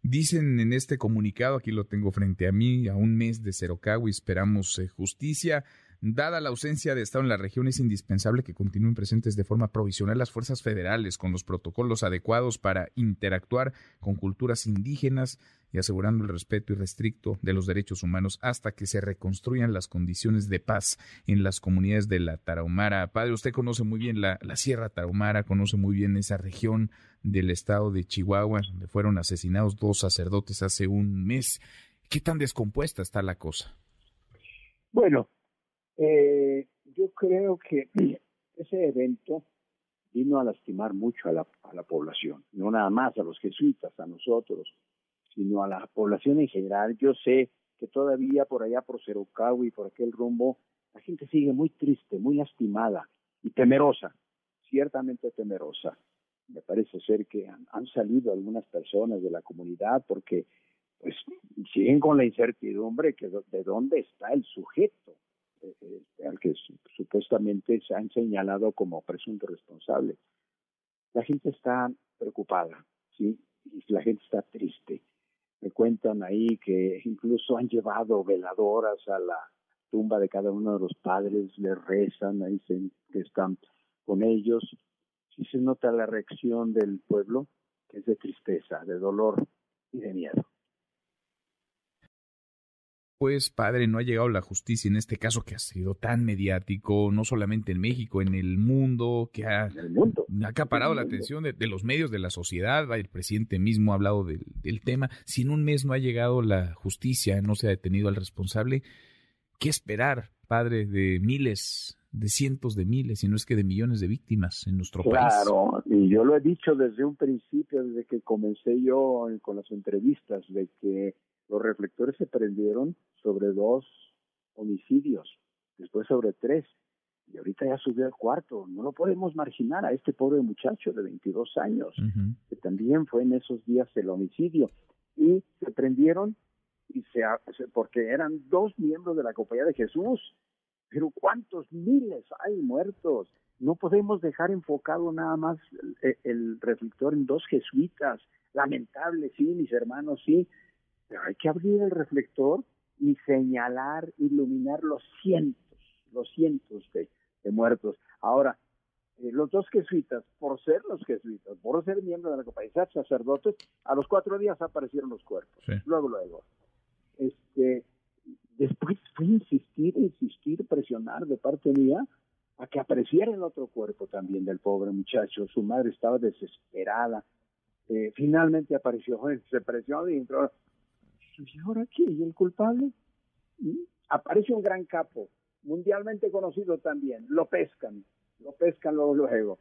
Dicen en este comunicado, aquí lo tengo frente a mí, a un mes de y esperamos eh, justicia. Dada la ausencia de Estado en la región, es indispensable que continúen presentes de forma provisional las fuerzas federales con los protocolos adecuados para interactuar con culturas indígenas y asegurando el respeto irrestricto de los derechos humanos hasta que se reconstruyan las condiciones de paz en las comunidades de la Tarahumara. Padre, usted conoce muy bien la, la Sierra Tarahumara, conoce muy bien esa región del estado de Chihuahua, donde fueron asesinados dos sacerdotes hace un mes. ¿Qué tan descompuesta está la cosa? Bueno, eh, yo creo que ese evento vino a lastimar mucho a la, población, no nada más a los jesuitas, a nosotros, sino a la población en general. Yo sé que todavía por allá por Cerocau y por aquel rumbo, la gente sigue muy triste, muy lastimada y temerosa, ciertamente temerosa. Me parece ser que han, han salido algunas personas de la comunidad porque pues siguen con la incertidumbre que de dónde está el sujeto este, al que supuestamente se han señalado como presunto responsable. La gente está preocupada, ¿sí? Y la gente está triste. Me cuentan ahí que incluso han llevado veladoras a la tumba de cada uno de los padres, le rezan, ahí dicen que están con ellos. Sí se nota la reacción del pueblo, que es de tristeza, de dolor y de miedo pues padre, no ha llegado la justicia en este caso que ha sido tan mediático, no solamente en México, en el mundo, que ha, acaparado la atención de, los medios, de la sociedad, el presidente mismo ha hablado del, tema, si en un mes no ha llegado la justicia, no se ha detenido al responsable, ¿qué esperar, padre, de miles, de cientos de miles, si no es que de millones de víctimas en nuestro país? Claro, y yo lo he dicho desde un principio, desde que comencé yo con las entrevistas, de que los reflectores se prendieron sobre dos homicidios, después sobre tres, y ahorita ya subió al cuarto. No lo podemos marginar a este pobre muchacho de 22 años, que también fue en esos días el homicidio. Y se prendieron y se, porque eran dos miembros de la Compañía de Jesús. Pero ¿cuántos miles hay muertos? No podemos dejar enfocado nada más el, el reflector en dos jesuitas. Lamentable, sí, mis hermanos, sí, pero hay que abrir el reflector y señalar, iluminar los cientos, los cientos de, muertos. Ahora, eh, los dos jesuitas, por ser los jesuitas, por ser miembros de la compañía, sacerdotes, a los cuatro días aparecieron los cuerpos. Luego, luego. Este, después fue insistir, insistir, presionar de parte mía a que apareciera el otro cuerpo también del pobre muchacho. Su madre estaba desesperada. Eh, finalmente apareció, se presionó y entró ¿y ahora qué? ¿Y el culpable? Aparece un gran capo, mundialmente conocido también, lo pescan, lo pescan luego, luego.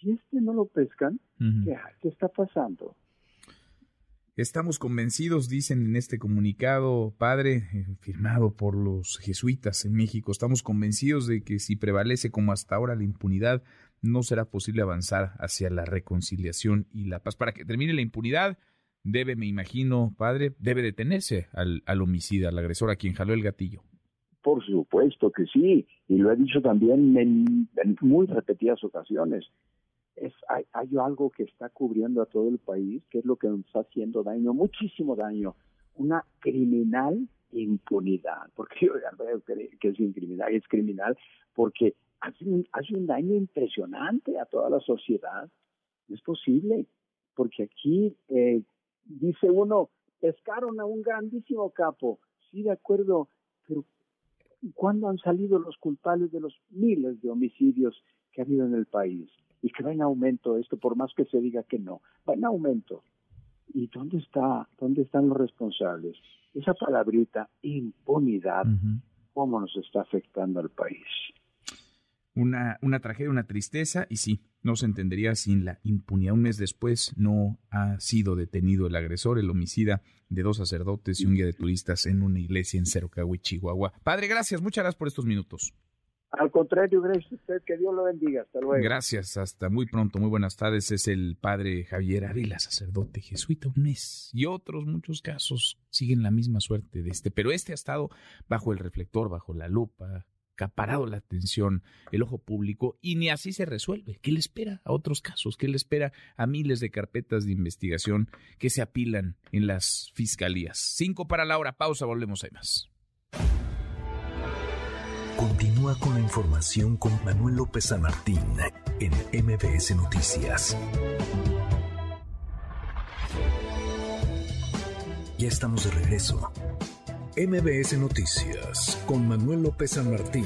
Si este no lo pescan, ¿qué, ¿qué está pasando? Estamos convencidos, dicen en este comunicado, padre, eh, firmado por los jesuitas en México, estamos convencidos de que si prevalece como hasta ahora la impunidad, no será posible avanzar hacia la reconciliación y la paz. Para que termine la impunidad, debe, me imagino, padre, debe detenerse al, al homicida, al agresor, a quien jaló el gatillo. Por supuesto que sí, y lo he dicho también en, muy repetidas ocasiones. Es, hay, hay, algo que está cubriendo a todo el país, que es lo que nos está haciendo daño, muchísimo daño. Una criminal impunidad, porque yo veo que es criminal, es criminal porque hace un, hace un daño impresionante a toda la sociedad. Es posible, porque aquí eh, dice uno, pescaron a un grandísimo capo, sí, de acuerdo, pero ¿cuándo han salido los culpables de los miles de homicidios que ha habido en el país? Y que va en aumento esto, por más que se diga que no, va en aumento. ¿Y dónde está, dónde están los responsables? Esa palabrita, impunidad, ¿cómo nos está afectando al país? Una, una tragedia, una tristeza, y sí, no se entendería sin la impunidad. Un mes después no ha sido detenido el agresor, el homicida de dos sacerdotes y un guía de turistas en una iglesia en Cerocagüe, Chihuahua. Padre, gracias, muchas gracias por estos minutos. Al contrario, gracias a usted, que Dios lo bendiga. Hasta luego. Gracias, hasta muy pronto, muy buenas tardes. Es el padre Javier Ávila, sacerdote jesuita, un mes. Y otros muchos casos siguen la misma suerte de este, pero este ha estado bajo el reflector, bajo la lupa, acaparado la atención, el ojo público, y ni así se resuelve. ¿Qué le espera a otros casos? ¿Qué le espera a miles de carpetas de investigación que se apilan en las fiscalías? Cinco para la hora, pausa, volvemos a más. Continúa con la información con Manuel López San Martín en MBS Noticias. Ya estamos de regreso. MBS Noticias con Manuel López San Martín.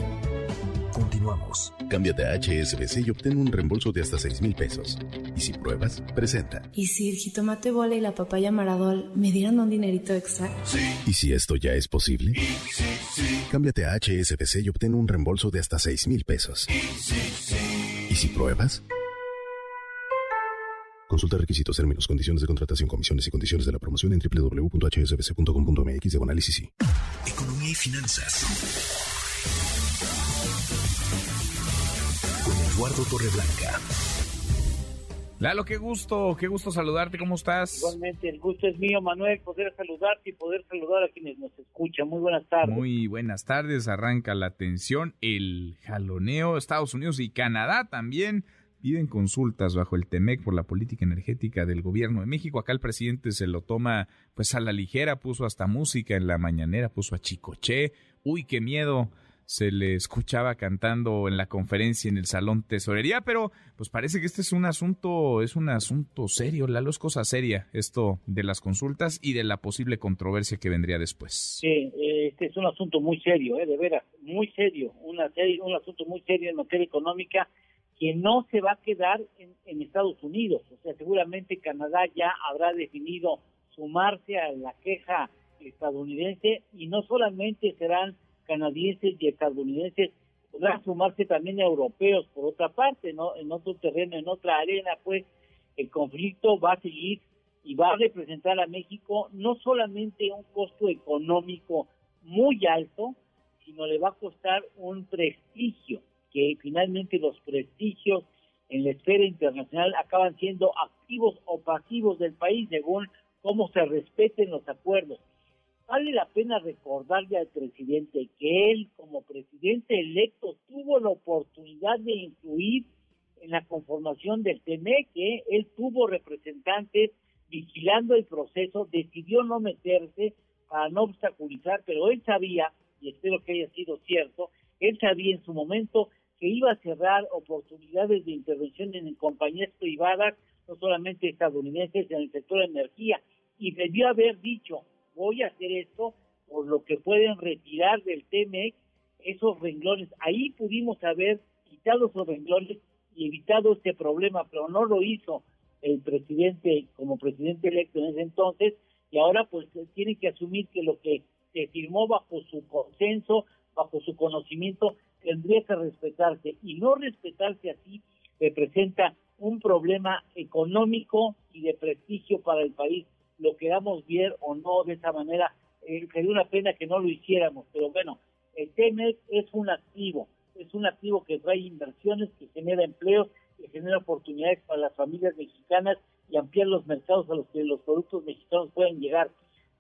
Continuamos. Cámbiate a HSBC y obtén un reembolso de hasta 6 mil pesos. Y si pruebas, presenta. ¿Y si el jitomate bola y la papaya maradol me dieran un dinerito extra? Sí. ¿Y si esto ya es posible? Sí, sí, Cámbiate a HSBC y obtén un reembolso de hasta 6 mil pesos. ¿Y si pruebas? Consulta requisitos, términos, condiciones de contratación, comisiones y condiciones de la promoción en www.hsbc.com.mx de análisis. Economía y finanzas. Con Eduardo Torreblanca. Lalo, qué gusto, qué gusto saludarte, ¿cómo estás? Igualmente, el gusto es mío, Manuel, poder saludarte y poder saludar a quienes nos escuchan. Muy buenas tardes. Muy buenas tardes, arranca la atención, el jaloneo, Estados Unidos y Canadá también piden consultas bajo el TEMEC por la política energética del gobierno de México. Acá el presidente se lo toma pues a la ligera, puso hasta música en la mañanera, puso a Chicoche. Uy, qué miedo. Se le escuchaba cantando en la conferencia en el salón tesorería, pero pues parece que este es un asunto, es un asunto serio, la es cosa seria, esto de las consultas y de la posible controversia que vendría después. Sí, este es un asunto muy serio, ¿eh? de veras, muy serio, una un asunto muy serio en materia económica que no se va a quedar en, Estados Unidos. O sea, seguramente Canadá ya habrá definido sumarse a la queja estadounidense y no solamente serán canadienses y estadounidenses, podrán sumarse también europeos por otra parte, ¿no? En otro terreno, en otra arena, pues el conflicto va a seguir y va a representar a México no solamente un costo económico muy alto, sino le va a costar un prestigio que finalmente los prestigios en la esfera internacional acaban siendo activos o pasivos del país según cómo se respeten los acuerdos. Vale la pena recordarle al presidente que él, como presidente electo, tuvo la oportunidad de influir en la conformación del TME, que él tuvo representantes vigilando el proceso, decidió no meterse para no obstaculizar, pero él sabía, y espero que haya sido cierto, él sabía en su momento que iba a cerrar oportunidades de intervención en compañías privadas, no solamente estadounidenses, en el sector de energía, y debió haber dicho, voy a hacer esto por lo que pueden retirar del TMEC esos renglones. Ahí pudimos haber quitado esos renglones y evitado este problema, pero no lo hizo el presidente como presidente electo en ese entonces, y ahora pues tiene que asumir que lo que se firmó bajo su consenso, bajo su conocimiento, tendría que respetarse y no respetarse así representa un problema económico y de prestigio para el país. Lo queramos ver o no de esa manera, eh, sería una pena que no lo hiciéramos, pero bueno, el TEMEC es un activo, es un activo que trae inversiones, que genera empleos, que genera oportunidades para las familias mexicanas y ampliar los mercados a los que los productos mexicanos pueden llegar.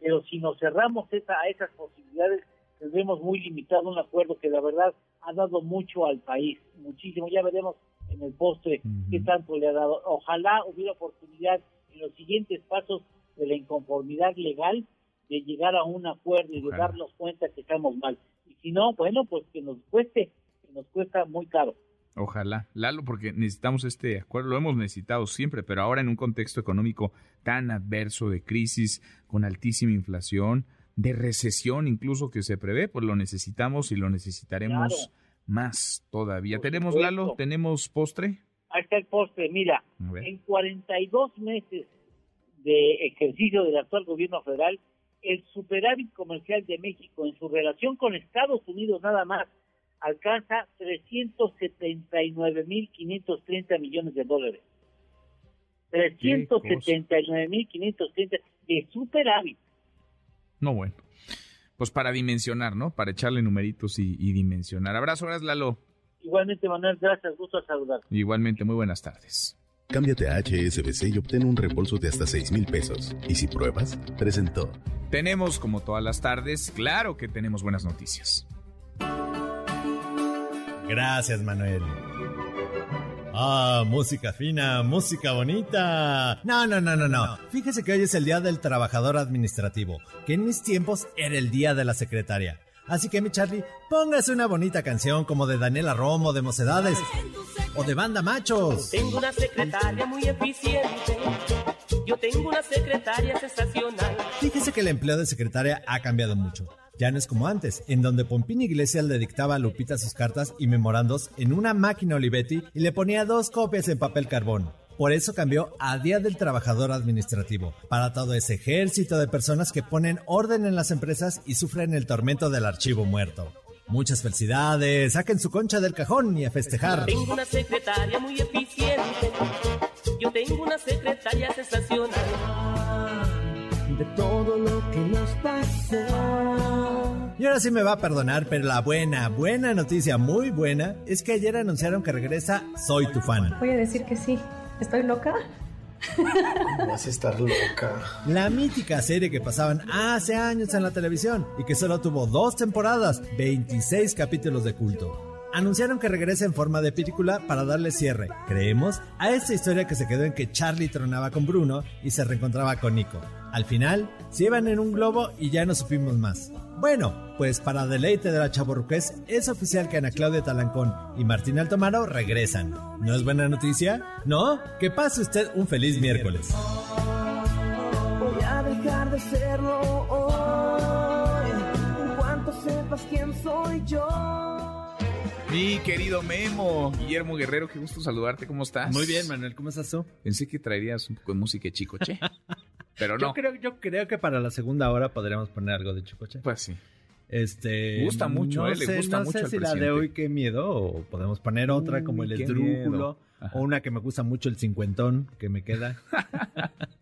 Pero si nos cerramos esa, a esas posibilidades, tendremos muy limitado un acuerdo que la verdad ha dado mucho al país, muchísimo. Ya veremos en el postre qué tanto le ha dado. Ojalá hubiera oportunidad en los siguientes pasos de la inconformidad legal de llegar a un acuerdo y de darnos cuenta que estamos mal. Y si no, bueno, pues que nos cueste, que nos cuesta muy caro. Ojalá, Lalo, porque necesitamos este acuerdo, lo hemos necesitado siempre, pero ahora en un contexto económico tan adverso de crisis, con altísima inflación, de recesión incluso que se prevé, pues lo necesitamos y lo necesitaremos más todavía. ¿Tenemos, Lalo? ¿Tenemos postre? Ahí está el postre, mira, en 42 meses de ejercicio del actual gobierno federal, el superávit comercial de México en su relación con Estados Unidos nada más alcanza 379.530 millones de dólares. 379.530 de superávit. No, bueno. Pues para dimensionar, ¿no? Para echarle numeritos y, dimensionar. Abrazo, gracias, Lalo. Igualmente, Manuel, gracias, gusto saludar. Igualmente, muy buenas tardes. Cámbiate a HSBC y obtén un reembolso de hasta 6 mil pesos. Y si pruebas, presentó. Tenemos, como todas las tardes, claro que tenemos buenas noticias. Gracias, Manuel. Ah, música fina, música bonita. No, no, no, no, no. Fíjese que hoy es el Día del Trabajador Administrativo, que en mis tiempos era el Día de la Secretaria. Así que mi Charlie, póngase una bonita canción como de Daniela Romo de Mocedades o de Banda Machos. Tengo una secretaria muy eficiente. Yo tengo una secretaria sensacional. Fíjese que el empleo de secretaria ha cambiado mucho. Ya como antes, en donde Pompín Iglesias le dictaba a Lupita sus cartas y memorandos en una máquina Olivetti y le ponía dos copias en papel carbón. Por eso cambió a Día del Trabajador Administrativo, para todo ese ejército de personas que ponen orden en las empresas y sufren el tormento del archivo muerto. Muchas felicidades, saquen su concha del cajón y a festejar. Tengo una secretaria muy eficiente, yo tengo una secretaria sensacional de todo lo que nos pasó. Y ahora sí me va a perdonar, pero la buena, buena noticia, muy buena, es que ayer anunciaron que regresa Soy tu fan. Voy a decir que sí. ¿Estoy loca? Vas a estar loca. La mítica serie que pasaban hace años en la televisión y que solo tuvo dos temporadas, 26 capítulos de culto anunciaron que regresa en forma de película para darle cierre, creemos, a esta historia que se quedó en que Charlie tronaba con Bruno y se reencontraba con Nico. Al final, se iban en un globo y ya no supimos más. Bueno, pues para deleite de la chaborruqués, es oficial que Ana Claudia Talancón y Martín Altomaro regresan. ¿No es buena noticia? ¿No? Que pase usted un feliz miércoles. Voy a dejar de serlo hoy, en cuanto sepas quién soy yo. Mi querido Memo, Guillermo Guerrero, qué gusto saludarte, ¿cómo estás? Muy bien, Manuel, ¿cómo estás tú? Pensé que traerías un poco de música de Chicoche, pero no. Yo creo, yo creo que para la segunda hora podríamos poner algo de Chicoche. Pues sí. Este, gusta mucho, eh, le gusta no mucho sé si la de hoy qué miedo o podemos poner otra como el esdrújulo o una que me gusta mucho el cincuentón que me queda.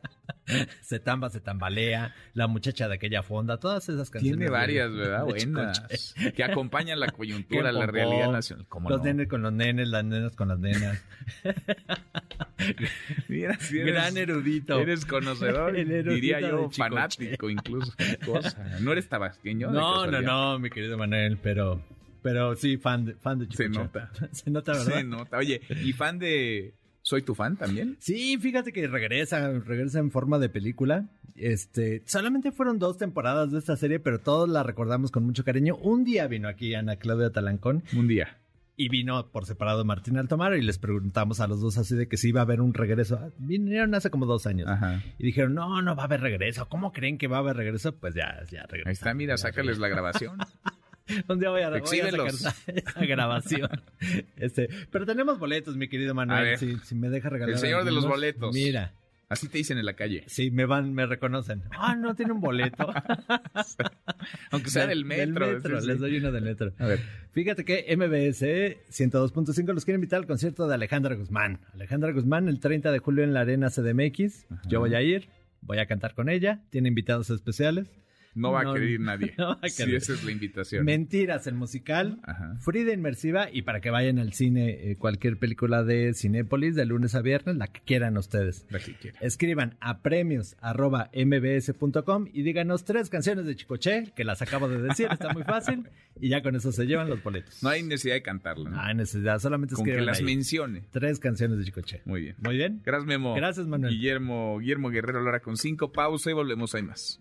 se tamba, se tambalea, la muchacha de aquella fonda, todas esas canciones. Tiene varias, ¿verdad? Buenas. Que acompañan la coyuntura, la realidad nacional. los nenes con los nenes, las nenas con las nenas. Mira, Gran erudito. Eres conocedor, diría yo, fanático incluso. ¿No eres tabasqueño? No, no, no, mi querido Manuel, pero... Pero sí, fan de, fan de Se nota. Se nota, ¿verdad? Se nota. Oye, ¿y fan de ¿Soy tu fan también? Sí, fíjate que regresa, regresa en forma de película. Este, solamente fueron dos temporadas de esta serie, pero todos la recordamos con mucho cariño. Un día vino aquí Ana Claudia Talancón. Un día. Y vino por separado Martín Altomaro y les preguntamos a los dos así de que si iba a haber un regreso. Ah, vinieron hace como dos años. Ajá. Y dijeron, no, no va a haber regreso. ¿Cómo creen que va a haber regreso? Pues ya, ya regresó. Ahí está, mira, sácales la grabación. Un día voy a, voy a sacar esa, grabación. Este, pero tenemos boletos, mi querido Manuel. Si, si, me deja regalar. El señor de los boletos. Mira. Así te dicen en la calle. Sí, me van, me reconocen. Ah, no tiene un boleto. Aunque sea del, metro. Del metro les doy uno del metro. A ver. Fíjate que MBS 102.5 los quiere invitar al concierto de Alejandra Guzmán. Alejandra Guzmán el 30 de julio en la Arena CDMX. Yo voy a ir, voy a cantar con ella. Tiene invitados especiales. No va a querer ir nadie. No esa es la invitación. Mentiras, el musical. Frida Inmersiva y para que vayan al cine eh, cualquier película de Cinépolis de lunes a viernes, la que quieran ustedes. La que quieran. Escriban a premios arroba mbs.com y díganos tres canciones de Chicoche, que las acabo de decir, está muy fácil, y ya con eso se llevan los boletos. No hay necesidad de cantarlo. No, hay necesidad, solamente con que las mencione. Tres canciones de Chicoche. Muy bien. Muy bien. Gracias, Memo. Gracias, Manuel. Guillermo, Guillermo Guerrero, ahora con cinco pausa y volvemos, hay más.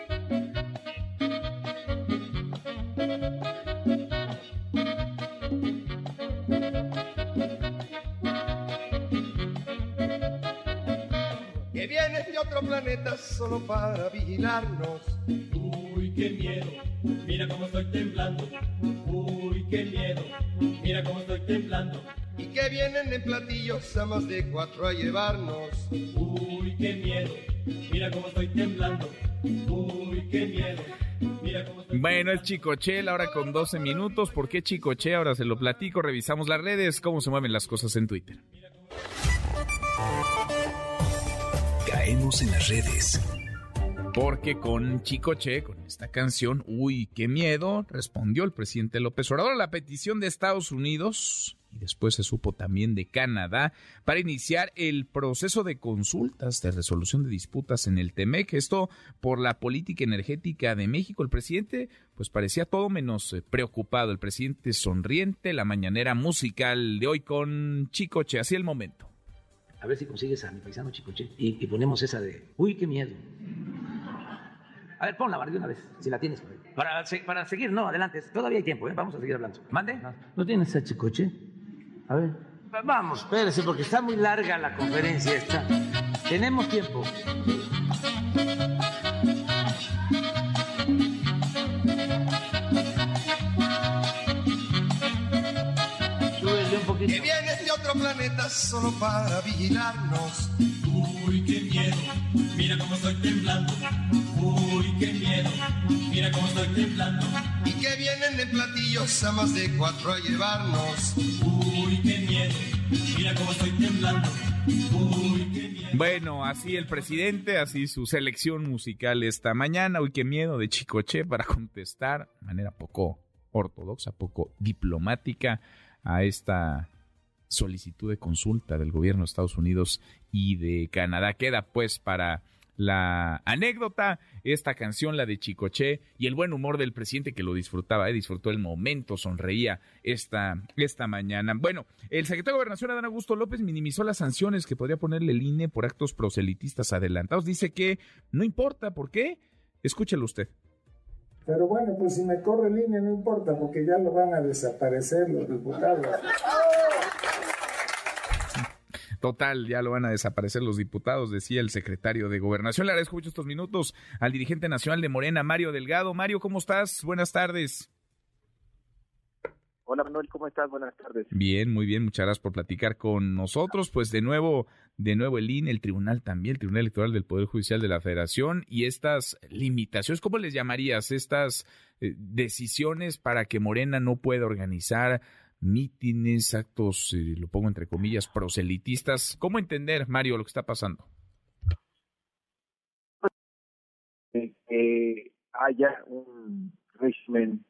Otro planeta solo para vigilarnos. Uy, qué miedo, mira cómo estoy temblando. Uy, qué miedo, mira cómo estoy temblando. Y que vienen en platillos a más de cuatro a llevarnos. Uy, qué miedo, mira cómo estoy temblando. Uy, qué miedo. Mira cómo estoy Bueno, es Chicoche, la hora con 12 minutos. ¿Por qué Chicoche? Ahora se lo platico. Revisamos las redes, cómo se mueven las cosas en Twitter. Caemos en las redes. Porque con Chicoche, con esta canción, uy, qué miedo, respondió el presidente López Obrador a la petición de Estados Unidos y después se supo también de Canadá para iniciar el proceso de consultas de resolución de disputas en el TEMEC. Esto por la política energética de México. El presidente, pues parecía todo menos eh, preocupado. El presidente sonriente, la mañanera musical de hoy con Chicoche. Así el momento. A ver si consigues a mi paisano Chicoche y, y ponemos esa de, uy, qué miedo. A ver, ponla, de una vez, si la tienes por ahí. Para, para seguir, no, adelante, todavía hay tiempo, ¿eh? vamos a seguir hablando. ¿Mande? ¿No tienes a Chicoche? A ver. Va- Vamos, espérese, porque está muy larga la conferencia esta. Tenemos tiempo. Súbele un poquito. Planeta solo para vigilarnos. Uy, qué miedo, mira cómo estoy temblando. Uy, qué miedo, mira cómo estoy temblando. Y que vienen en platillos a más de cuatro a llevarnos. Uy, qué miedo, mira cómo estoy temblando. Uy, qué miedo. Bueno, así el presidente, así su selección musical esta mañana. Uy, qué miedo de Chicoche para contestar de manera poco ortodoxa, poco diplomática a esta solicitud de consulta del gobierno de Estados Unidos y de Canadá. Queda pues para la anécdota, esta canción, la de Chicoche, y el buen humor del presidente que lo disfrutaba, ¿eh? disfrutó el momento, sonreía esta, esta mañana. Bueno, el secretario de Gobernación, Adán Augusto López, minimizó las sanciones que podría ponerle el INE por actos proselitistas adelantados. Dice que no importa, ¿por qué? Escúchelo usted. Pero bueno, pues si me corre INE no importa, porque ya lo van a desaparecer los diputados. Total, ya lo van a desaparecer los diputados, decía el secretario de Gobernación. Le agradezco mucho estos minutos al dirigente nacional de Morena, Mario Delgado. Mario, ¿cómo estás? Buenas tardes. Hola Manuel, ¿cómo estás? Buenas tardes. Bien, muy bien, muchas gracias por platicar con nosotros. Pues de nuevo, de nuevo el INE, el tribunal también, el Tribunal Electoral del Poder Judicial de la Federación y estas limitaciones, ¿cómo les llamarías? Estas eh, decisiones para que Morena no pueda organizar mítines, actos, eh, lo pongo entre comillas, proselitistas. ¿Cómo entender, Mario, lo que está pasando? Eh, que haya un régimen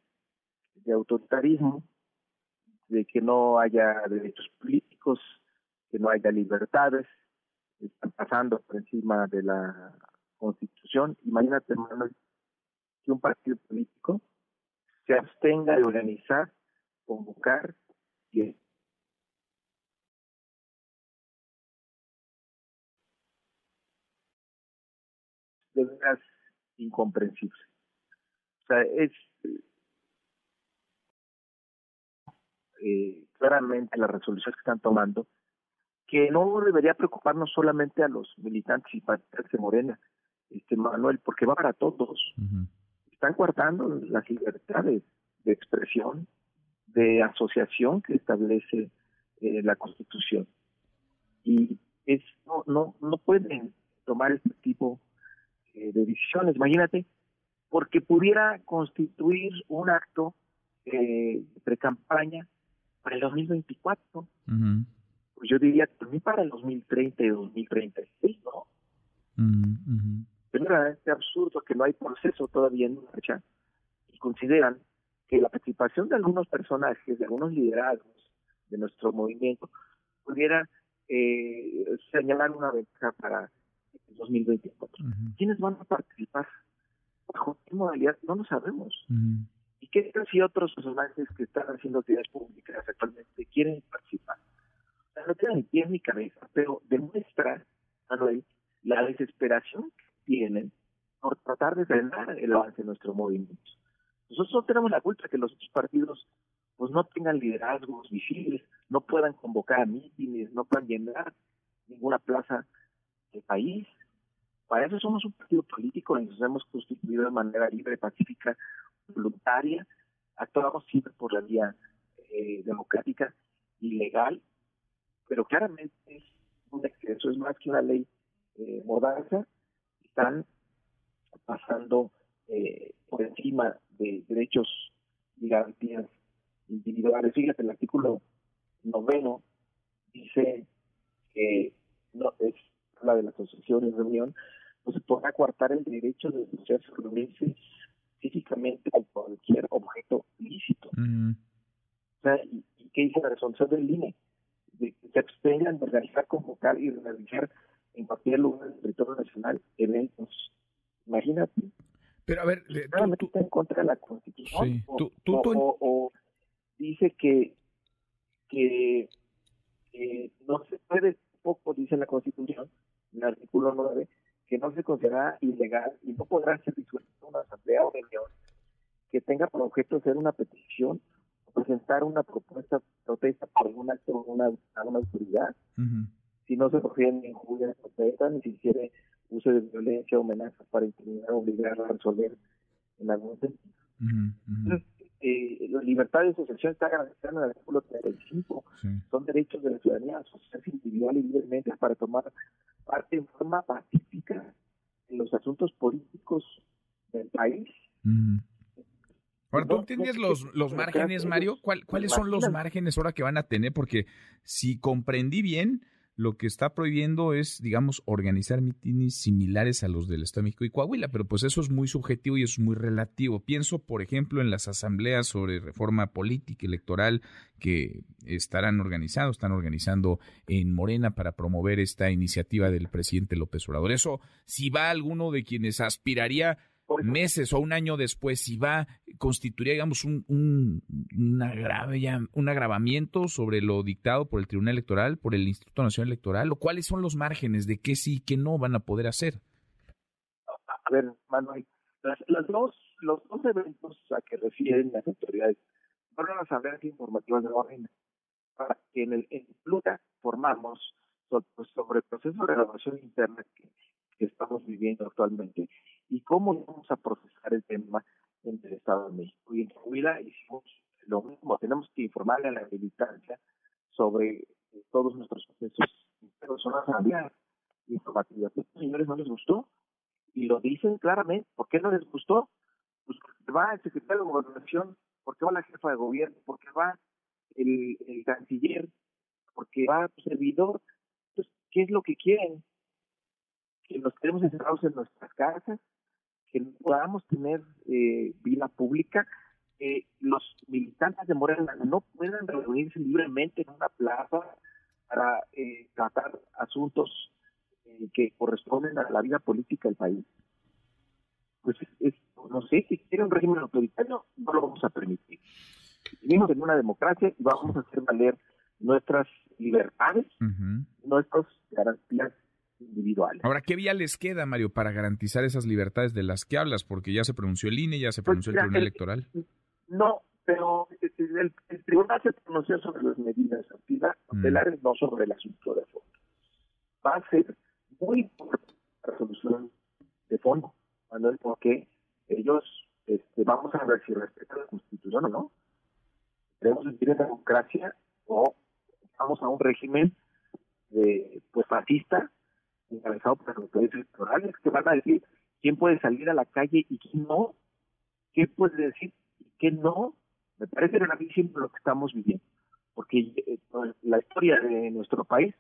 de autoritarismo, de que no haya derechos políticos, que no haya libertades, están pasando por encima de la Constitución. Imagínate, Manuel, que un partido político se abstenga de organizar, convocar y de veras incomprensible. O sea, es eh, claramente las resoluciones que están tomando que no debería preocuparnos solamente a los militantes y partidos de Morena, este Manuel, porque va para todos. Están coartando las libertades de expresión, de asociación que establece eh, la Constitución. Y es no, no, no pueden tomar este tipo eh, de decisiones. Imagínate, porque pudiera constituir un acto eh, de pre-campaña para el 2024. Pues yo diría también para el 2030 y 2036, ¿no? Es verdaderamente absurdo que no hay proceso todavía en marcha y consideran que la participación de algunos personajes, de algunos liderazgos de nuestro movimiento, pudiera eh, señalar una ventaja para el 2024. ¿Quiénes van a participar? ¿Bajo qué modalidad? No lo sabemos. ¿Y qué tal si otros personajes que están haciendo actividades públicas actualmente quieren participar? O sea, no tienen ni pies ni cabeza, pero demuestra, Manuel, la desesperación que tienen por tratar de frenar el avance de nuestro movimiento. Nosotros no tenemos la culpa que los otros partidos pues no tengan liderazgos visibles, no puedan convocar a mítines, no puedan llenar ninguna plaza del país. Para eso somos un partido político y nos hemos constituido de manera libre, pacífica, voluntaria. Actuamos siempre por la vía eh, democrática y legal, pero claramente es un exceso, es más que una ley eh. Están pasando eh, por encima de derechos y garantías individuales. Fíjate, el artículo noveno dice que no es la de la asociación y reunión, no se podrá coartar el derecho de asociarse reunirse físicamente con cualquier objeto lícito. O sea, ¿y, qué dice la resolución del INE? De que se abstengan de organizar, convocar y realizar en cualquier lugar del territorio nacional eventos. Imagínate. Pero a ver, tú, está en contra de la Constitución. o, dice que, que no se puede, poco dice la Constitución, en el artículo 9, que no se considera ilegal y no podrá ser disuelta una asamblea o reunión que tenga por objeto hacer una petición o presentar una propuesta protesta por algún acto o una, alguna autoridad. Si no se refiere ni injurias protesta, ni si quiere uso de violencia o amenazas para intimidar o obligar a resolver en algún sentido. Eh, la libertad de asociación está garantizada en el artículo 35. Son derechos de la ciudadanía a asociarse individual y libremente para tomar parte en forma pacífica en los asuntos políticos del país. Ahora, ¿tú entiendes los, los márgenes, Mario? ¿Cuáles son los márgenes ahora que van a tener? Porque si comprendí bien, lo que está prohibiendo es, digamos, organizar mítines similares a los del Estado de México y Coahuila, pero pues eso es muy subjetivo y es muy relativo. Pienso, por ejemplo, en las asambleas sobre reforma política electoral que estarán organizados, están organizando en Morena para promover esta iniciativa del presidente López Obrador. Eso, si va alguno de quienes aspiraría meses o un año después, si va, constituiría, digamos, un, un, un agravamiento sobre lo dictado por el Tribunal Electoral, por el Instituto Nacional Electoral, o cuáles son los márgenes de qué sí y qué no van a poder hacer. A ver, Manuel, las, dos, los dos eventos a que refieren las autoridades fueron las asambleas informativas de Morena, para que en el en Pluta formamos sobre, el proceso de renovación interna que, que estamos viviendo actualmente y cómo vamos a procesar el tema en el Estado de México. Y en Coahuila hicimos lo mismo, tenemos que informarle a la militancia sobre eh, todos nuestros procesos, pero son asambleas informativas. A estos señores no les gustó y lo dicen claramente. ¿Por qué no les gustó? Pues va el secretario de Gobernación, porque va la jefa de gobierno, porque va el, el canciller, porque va el servidor. Entonces, ¿qué es lo que quieren? Que nos quedemos encerrados en nuestras casas, que podamos tener eh, vida pública, que los militantes de Morena no puedan reunirse libremente en una plaza para eh, tratar asuntos eh, que corresponden a la vida política del país. Pues es, no sé, si quiere un régimen autoritario, no lo vamos a permitir. Vivimos en una democracia y vamos a hacer valer nuestras libertades, nuestras garantías individuales. Ahora, ¿qué vía les queda, Mario, para garantizar esas libertades de las que hablas? Porque ya se pronunció el INE, ya se pues pronunció el Tribunal Electoral. No, pero el, Tribunal se pronunció sobre las medidas cautelares, mm. no sobre el asunto de fondo. Va a ser muy importante la resolución de fondo, Manuel, porque ellos este, vamos a ver si respetan la Constitución o no. Queremos vivir en democracia o vamos a un régimen de pues fascista encabezado por los autoridades electorales que van a decir quién puede salir a la calle y quién no, qué puede decir y qué no. Me parece gravísimo lo que estamos viviendo, porque eh, la historia de nuestro país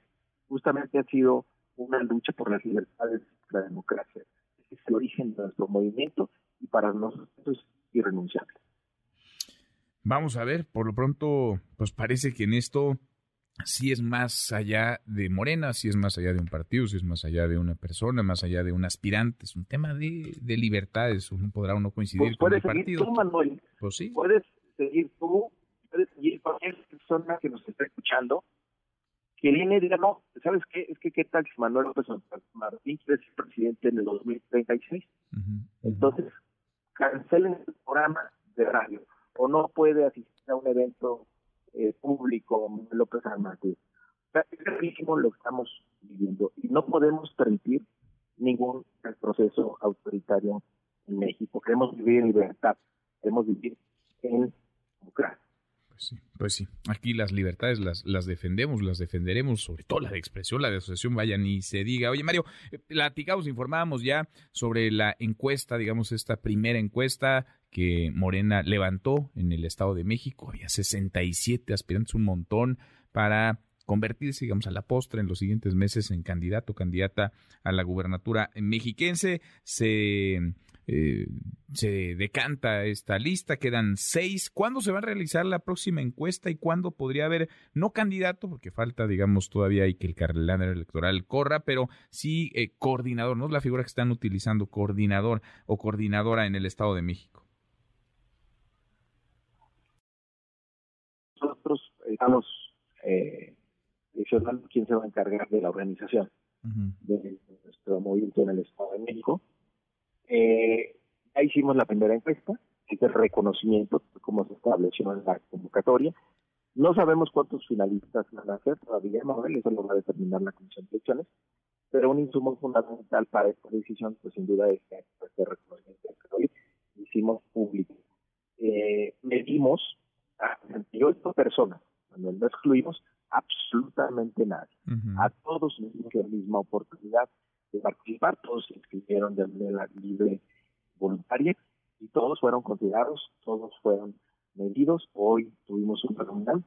justamente ha sido una lucha por las libertades y la democracia. es el origen de nuestro movimiento y para nosotros es irrenunciable. Vamos a ver, por lo pronto, pues parece que en esto si es más allá de Morena, si es más allá de un partido, si es más allá de una persona, más allá de un aspirante. Es un tema de, de libertades. Uno podrá uno coincidir Pues con el puedes seguir partido. tú, Manuel. Pues sí. Puedes seguir tú, puedes seguir cualquier persona que nos esté escuchando, que viene y diga, no, ¿sabes qué? Es que qué tal si Manuel López Martín quiere ser presidente en el 2036. Entonces, cancelen el programa de radio o no puede asistir a un evento eh, público López San Martín. Es gravísimo lo que estamos viviendo y no podemos permitir ningún proceso autoritario en México. Queremos vivir en libertad, queremos vivir en democracia. Pues sí, aquí las libertades las, las defendemos, las defenderemos, sobre todo la de expresión, la de asociación, vaya, ni se diga. Oye, Mario, eh, platicamos, informábamos ya sobre la encuesta, digamos, esta primera encuesta que Morena levantó en el Estado de México. Había 67 aspirantes, un montón, para convertirse, digamos, a la postre en los siguientes meses en candidato, candidata a la gubernatura mexiquense. Se eh, se decanta esta lista, quedan seis. ¿Cuándo se va a realizar la próxima encuesta y cuándo podría haber, no candidato, porque falta, digamos, todavía hay que el calendario electoral corra, pero sí eh, coordinador, ¿no? Es la figura que están utilizando, coordinador o coordinadora en el Estado de México. Nosotros estamos eh, seleccionando quién se va a encargar de la organización de nuestro movimiento en el Estado de México. Eh, ya hicimos la primera encuesta, que es el reconocimiento, como se estableció en la convocatoria. No sabemos cuántos finalistas van a ser todavía, Manuel, eso lo va a determinar la Comisión de Elecciones, pero un insumo fundamental para esta decisión, pues sin duda es este reconocimiento que hoy hicimos público. Eh, medimos a 38 personas, Manuel, no excluimos absolutamente nadie. A todos les dimos la misma oportunidad de participar, todos se inscribieron de manera libre, voluntaria, y todos fueron considerados, todos fueron medidos. Hoy tuvimos un reunión,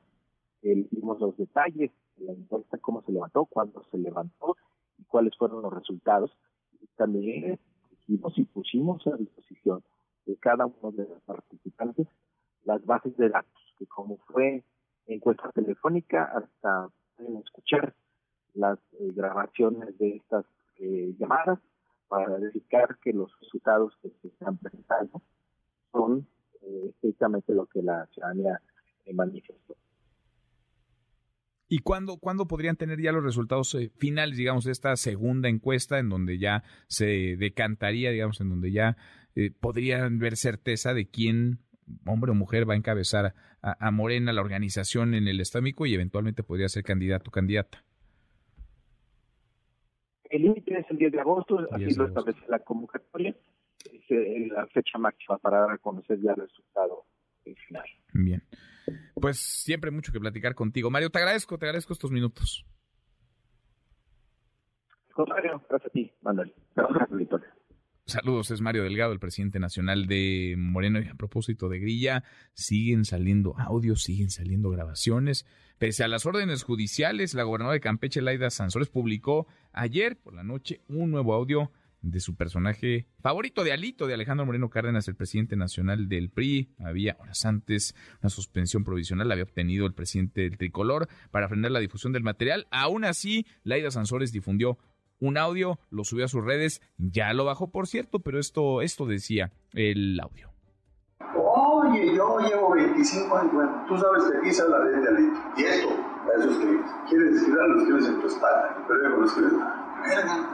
eh, vimos los detalles de la encuesta, cómo se levantó, cuándo se levantó y cuáles fueron los resultados. Y también dijimos y pusimos a disposición de cada uno de los participantes las bases de datos, que como fue encuesta telefónica, hasta pueden escuchar las eh, grabaciones de estas eh, llamadas para verificar que los resultados que se están presentando son eh, estrictamente lo que la ciudadanía eh, manifestó. ¿Y cuándo, cuándo podrían tener ya los resultados eh, finales, digamos, de esta segunda encuesta, en donde ya se decantaría, digamos, en donde ya eh, podrían ver certeza de quién, hombre o mujer, va a encabezar a, a Morena, la organización en el México y eventualmente podría ser candidato o candidata? El límite es el 10 de agosto, 10 así de lo establece la convocatoria, es eh, la fecha máxima para dar a conocer ya el resultado eh, final. Bien. Pues siempre mucho que platicar contigo. Mario, te agradezco, te agradezco estos minutos. Contrario, gracias a ti, Manuel. Gracias. Saludos, es Mario Delgado, el presidente nacional de Moreno. Y a propósito de Grilla, siguen saliendo audios, siguen saliendo grabaciones. Pese a las órdenes judiciales, la gobernadora de Campeche, Laida Sansores, publicó ayer por la noche un nuevo audio de su personaje favorito de Alito, de Alejandro Moreno Cárdenas, el presidente nacional del PRI. Había horas antes una suspensión provisional, la había obtenido el presidente del Tricolor para frenar la difusión del material. Aún así, Laida Sansores difundió un audio, lo subió a sus redes, ya lo bajó por cierto, pero esto, esto decía el audio. Oye, yo llevo 25 años, bueno, tú sabes que aquí se habla de delito. Y esto, eso escribes. Quieres escribir, lo escribes en tu espalda, el periódico lo escribes. Verga.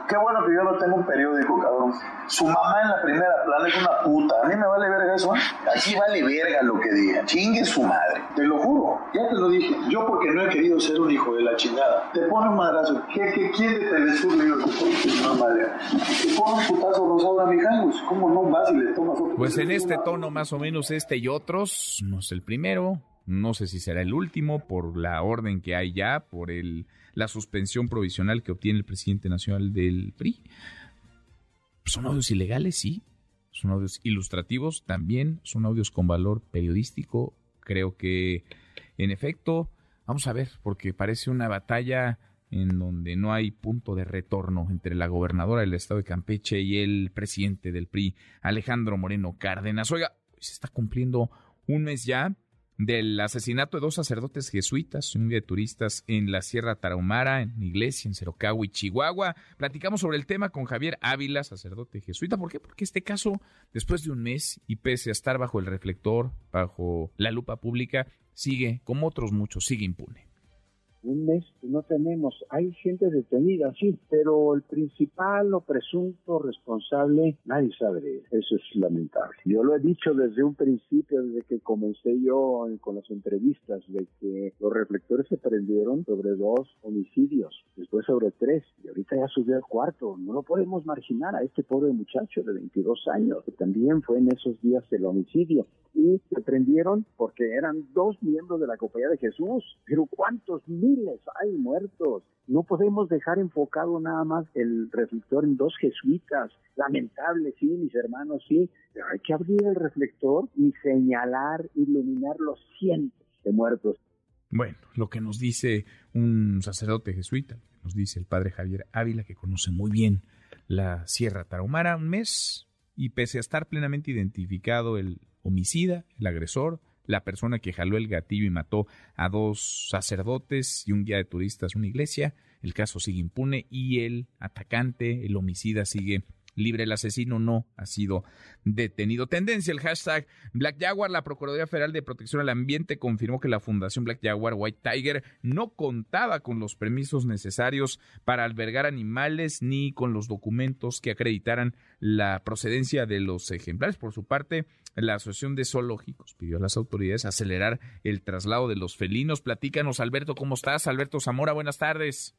Qué bueno que yo no tengo un periódico, cabrón. Su mamá en la primera plana es una puta. A mí me vale verga eso, ¿eh? Aquí vale verga lo que diga. Chingue su madre. Te lo juro. Ya te lo dije. Yo porque no he querido ser un hijo de la chingada. Te pone un madrazo. ¿Qué, qué, quién de Telesur le madre? Te pone un putazo rosado a Mijangos. ¿Cómo no vas y le tomas otro? Pues en este tono más o menos este y otros, no es el primero, no sé si será el último por la orden que hay ya, por el, la suspensión provisional que obtiene el presidente nacional del PRI. Son audios ilegales, sí, son audios ilustrativos también, son audios con valor periodístico. Creo que, en efecto, vamos a ver, porque parece una batalla en donde no hay punto de retorno entre la gobernadora del estado de Campeche y el presidente del PRI, Alejandro Moreno Cárdenas. Oiga, se está cumpliendo un mes ya del asesinato de dos sacerdotes jesuitas, un guía de turistas en la Sierra Tarahumara, en iglesia en Cerocagua y Chihuahua. Platicamos sobre el tema con Javier Ávila, sacerdote jesuita. ¿Por qué? Porque este caso, después de un mes y pese a estar bajo el reflector, bajo la lupa pública, sigue, como otros muchos, sigue impune un mes no tenemos, hay gente detenida, sí, pero el principal o presunto responsable, nadie sabe Eso es lamentable. Yo lo he dicho desde un principio, desde que comencé yo con las entrevistas, de que los reflectores se prendieron sobre dos homicidios, después sobre tres, y ahorita ya subió al cuarto. No lo podemos marginar a este pobre muchacho de 22 años, que también fue en esos días el homicidio. Y se prendieron porque eran dos miembros de la Compañía de Jesús. Pero ¿cuántos hay muertos. No podemos dejar enfocado nada más el reflector en dos jesuitas. Lamentable, sí, mis hermanos, sí, pero hay que abrir el reflector y señalar, iluminar los cientos de muertos. Bueno, lo que nos dice un sacerdote jesuita, nos dice el padre Javier Ávila, que conoce muy bien la Sierra Tarahumara, un mes, y pese a estar plenamente identificado el homicida, el agresor, la persona que jaló el gatillo y mató a dos sacerdotes y un guía de turistas, una iglesia. El caso sigue impune y el atacante, el homicida, sigue libre. El asesino no ha sido detenido. Tendencia, el hashtag Black Jaguar. La Procuraduría Federal de Protección al Ambiente confirmó que la Fundación Black Jaguar White Tiger no contaba con los permisos necesarios para albergar animales ni con los documentos que acreditaran la procedencia de los ejemplares. Por su parte, la Asociación de Zoológicos pidió a las autoridades acelerar el traslado de los felinos. Platícanos, Alberto, ¿cómo estás? Alberto Zamora, buenas tardes.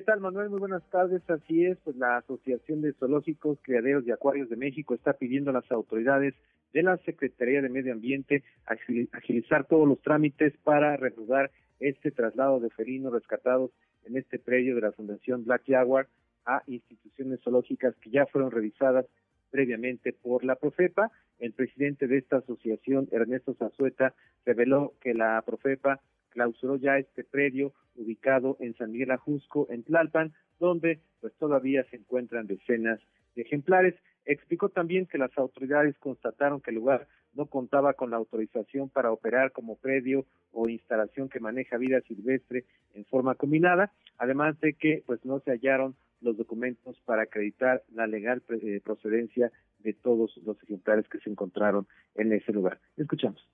¿Qué tal, Manuel? Muy buenas tardes. Así es, pues la Asociación de Zoológicos, Criaderos y Acuarios de México está pidiendo a las autoridades de la Secretaría de Medio Ambiente agilizar todos los trámites para reanudar este traslado de felinos rescatados en este predio de la Fundación Black Jaguar a instituciones zoológicas que ya fueron revisadas previamente por la Profepa. El presidente de esta asociación, Ernesto Zazueta, reveló que la Profepa clausuró ya este predio ubicado en San Miguel Ajusco, en Tlalpan, donde pues todavía se encuentran decenas de ejemplares. Explicó también que las autoridades constataron que el lugar no contaba con la autorización para operar como predio o instalación que maneja vida silvestre en forma combinada, además de que pues no se hallaron los documentos para acreditar la legal eh, procedencia de todos los ejemplares que se encontraron en ese lugar. Escuchamos.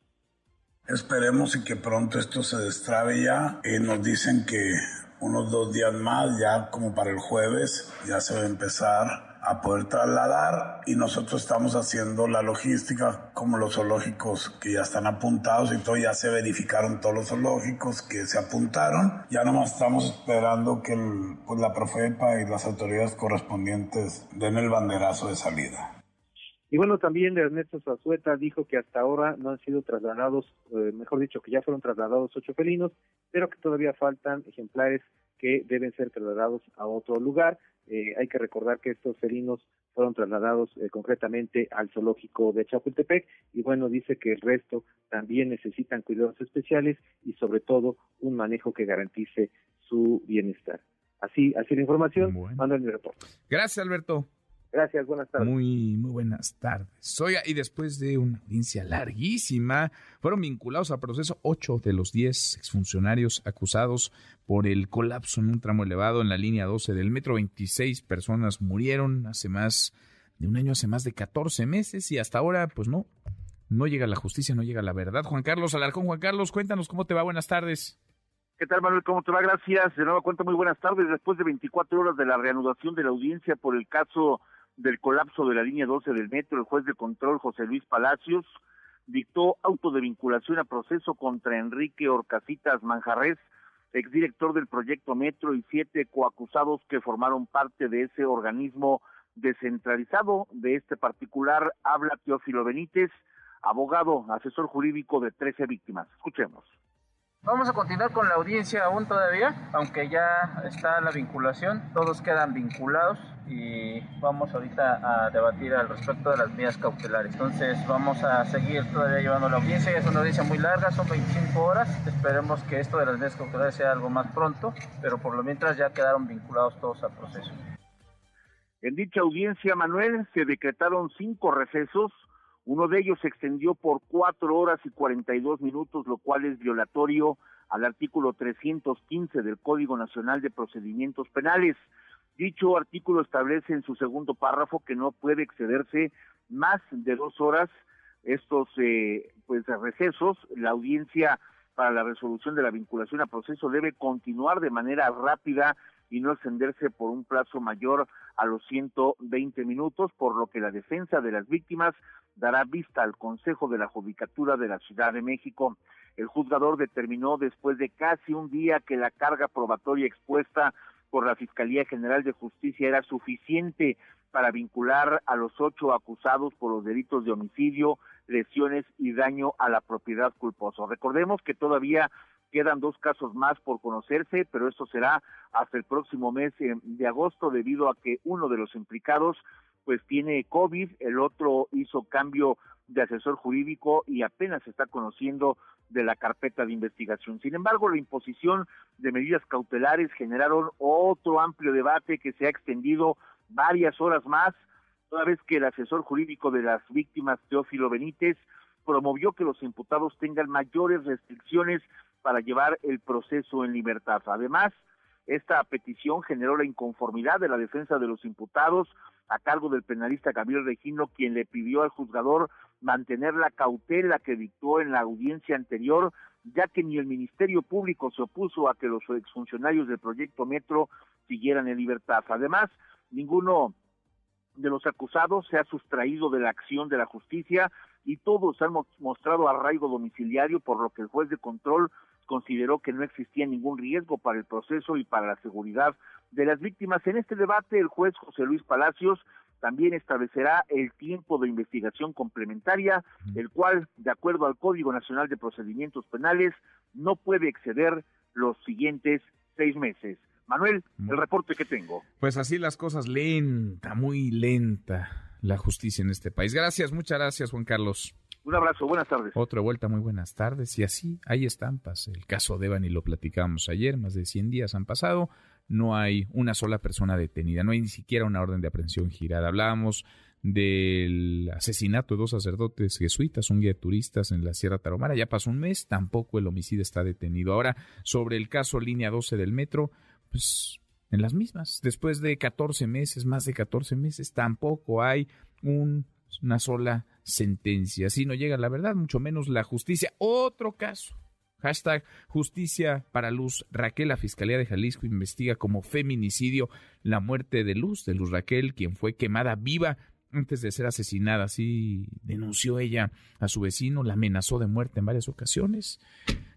Esperemos y que pronto esto se destrabe ya. y nos dicen que unos dos días más, ya como para el jueves, ya se va a empezar a poder trasladar y nosotros estamos haciendo la logística como los zoológicos que ya están apuntados y todo ya se verificaron todos los zoológicos que se apuntaron ya nomás estamos esperando que pues la Profepa y las autoridades correspondientes den el banderazo de salida. Y bueno, también Ernesto Zazueta dijo que hasta ahora no han sido trasladados, eh, mejor dicho, que ya fueron trasladados ocho felinos, pero que todavía faltan ejemplares que deben ser trasladados a otro lugar. Eh, hay que recordar que estos felinos fueron trasladados eh, concretamente al zoológico de Chapultepec y bueno, dice que el resto también necesitan cuidados especiales y sobre todo un manejo que garantice su bienestar. Así, así la información, mando el reporte. Gracias, Alberto. Gracias, buenas tardes. Muy, muy buenas tardes. Oiga, y después de una audiencia larguísima, fueron vinculados a proceso ocho de los diez exfuncionarios acusados por el colapso en un tramo elevado en la línea 12 del metro. 26 personas murieron hace más de un año, hace más de 14 meses, y hasta ahora, pues no, no llega la justicia, no llega la verdad. Juan Carlos Alarcón, Juan Carlos, cuéntanos cómo te va. Buenas tardes. ¿Qué tal, Manuel? ¿Cómo te va? Gracias. De nuevo cuenta, muy buenas tardes. Después de 24 horas de la reanudación de la audiencia por el caso del colapso de la línea 12 del metro, el juez de control José Luis Palacios dictó auto de vinculación a proceso contra Enrique Orcasitas Manjarres, exdirector del proyecto Metro y siete coacusados que formaron parte de ese organismo descentralizado. De este particular habla Teófilo Benítez, abogado, asesor jurídico de 13 víctimas. Escuchemos. Vamos a continuar con la audiencia aún todavía, aunque ya está la vinculación, todos quedan vinculados y vamos ahorita a debatir al respecto de las medidas cautelares. Entonces vamos a seguir todavía llevando la audiencia, es una audiencia muy larga, son 25 horas, esperemos que esto de las medidas cautelares sea algo más pronto, pero por lo mientras ya quedaron vinculados todos al proceso. En dicha audiencia, Manuel, se decretaron cinco recesos Uno de ellos se extendió por cuatro horas y cuarenta y dos minutos, lo cual es violatorio al artículo 315 del Código Nacional de Procedimientos Penales. Dicho artículo establece en su segundo párrafo que no puede excederse más de dos horas estos eh, pues recesos. La audiencia para la resolución de la vinculación a proceso debe continuar de manera rápida y no extenderse por un plazo mayor a los 120 minutos, por lo que la defensa de las víctimas dará vista al Consejo de la Judicatura de la Ciudad de México. El juzgador determinó después de casi un día que la carga probatoria expuesta por la Fiscalía General de Justicia era suficiente para vincular a los ocho acusados por los delitos de homicidio, lesiones y daño a la propiedad culposo. Recordemos que todavía quedan dos casos más por conocerse, pero esto será hasta el próximo mes eh, de agosto debido a que uno de los implicados pues tiene COVID, el otro hizo cambio de asesor jurídico y apenas está conociendo de la carpeta de investigación. Sin embargo, la imposición de medidas cautelares generaron otro amplio debate que se ha extendido varias horas más, toda vez que el asesor jurídico de las víctimas, Teófilo Benítez, promovió que los imputados tengan mayores restricciones para llevar el proceso en libertad. Además, esta petición generó la inconformidad de la defensa de los imputados a cargo del penalista Gabriel Regino, quien le pidió al juzgador mantener la cautela que dictó en la audiencia anterior, ya que ni el Ministerio Público se opuso a que los exfuncionarios del proyecto Metro siguieran en libertad. Además, ninguno de los acusados se ha sustraído de la acción de la justicia y todos han mostrado arraigo domiciliario, por lo que el juez de control consideró que no existía ningún riesgo para el proceso y para la seguridad de las víctimas. En este debate, el juez José Luis Palacios también establecerá el tiempo de investigación complementaria, el cual, de acuerdo al Código Nacional de Procedimientos Penales, no puede exceder los siguientes seis meses. Manuel, el reporte que tengo. Pues así las cosas, lenta, muy lenta la justicia en este país. Gracias, muchas gracias, Juan Carlos. Un abrazo, buenas tardes. Otra vuelta, muy buenas tardes. Y así hay estampas. El caso de y lo platicamos ayer, más de 100 días han pasado. No hay una sola persona detenida, no hay ni siquiera una orden de aprehensión girada. Hablábamos del asesinato de dos sacerdotes jesuitas, un guía de turistas en la Sierra Tarahumara. Ya pasó un mes, tampoco el homicidio está detenido. Ahora, sobre el caso línea 12 del metro, pues en las mismas. Después de 14 meses, más de 14 meses, tampoco hay una sola sentencia. Si no llega la verdad, mucho menos la justicia. Otro caso. Hashtag justicia para Luz Raquel. La Fiscalía de Jalisco investiga como feminicidio la muerte de Luz, de Luz Raquel, quien fue quemada viva antes de ser asesinada. Así denunció ella a su vecino, la amenazó de muerte en varias ocasiones.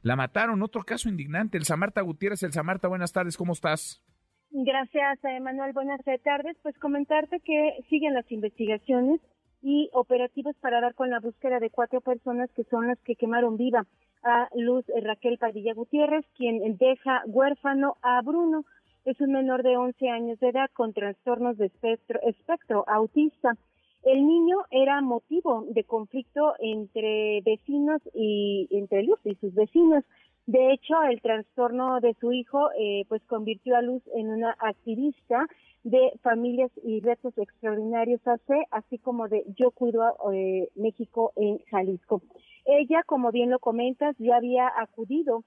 La mataron. Otro caso indignante. El Samarta Gutiérrez. El Samarta, buenas tardes. ¿Cómo estás? Gracias, Manuel. Buenas tardes. Pues comentarte que siguen las investigaciones y operativos para dar con la búsqueda de cuatro personas que son las que quemaron viva a Luz Raquel Padilla Gutiérrez, quien deja huérfano a Bruno. Es un menor de 11 años de edad con trastornos de espectro, espectro autista. El niño era motivo de conflicto entre vecinos y entre Luz y sus vecinos. De hecho, el trastorno de su hijo eh, pues convirtió a Luz en una activista de Familias y Retos Extraordinarios AC, así como de Yo Cuido eh, México en Jalisco. Ella, como bien lo comentas, ya había acudido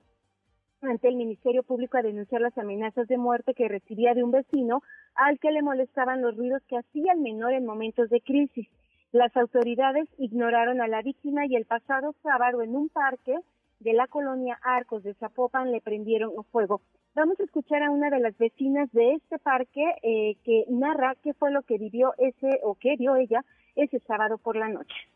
ante el Ministerio Público a denunciar las amenazas de muerte que recibía de un vecino al que le molestaban los ruidos que hacía el menor en momentos de crisis. Las autoridades ignoraron a la víctima y el pasado sábado en un parque de la colonia Arcos de Zapopan le prendieron fuego. Vamos a escuchar a una de las vecinas de este parque eh, que narra qué fue lo que vivió ese o qué vio ella ese sábado por la noche.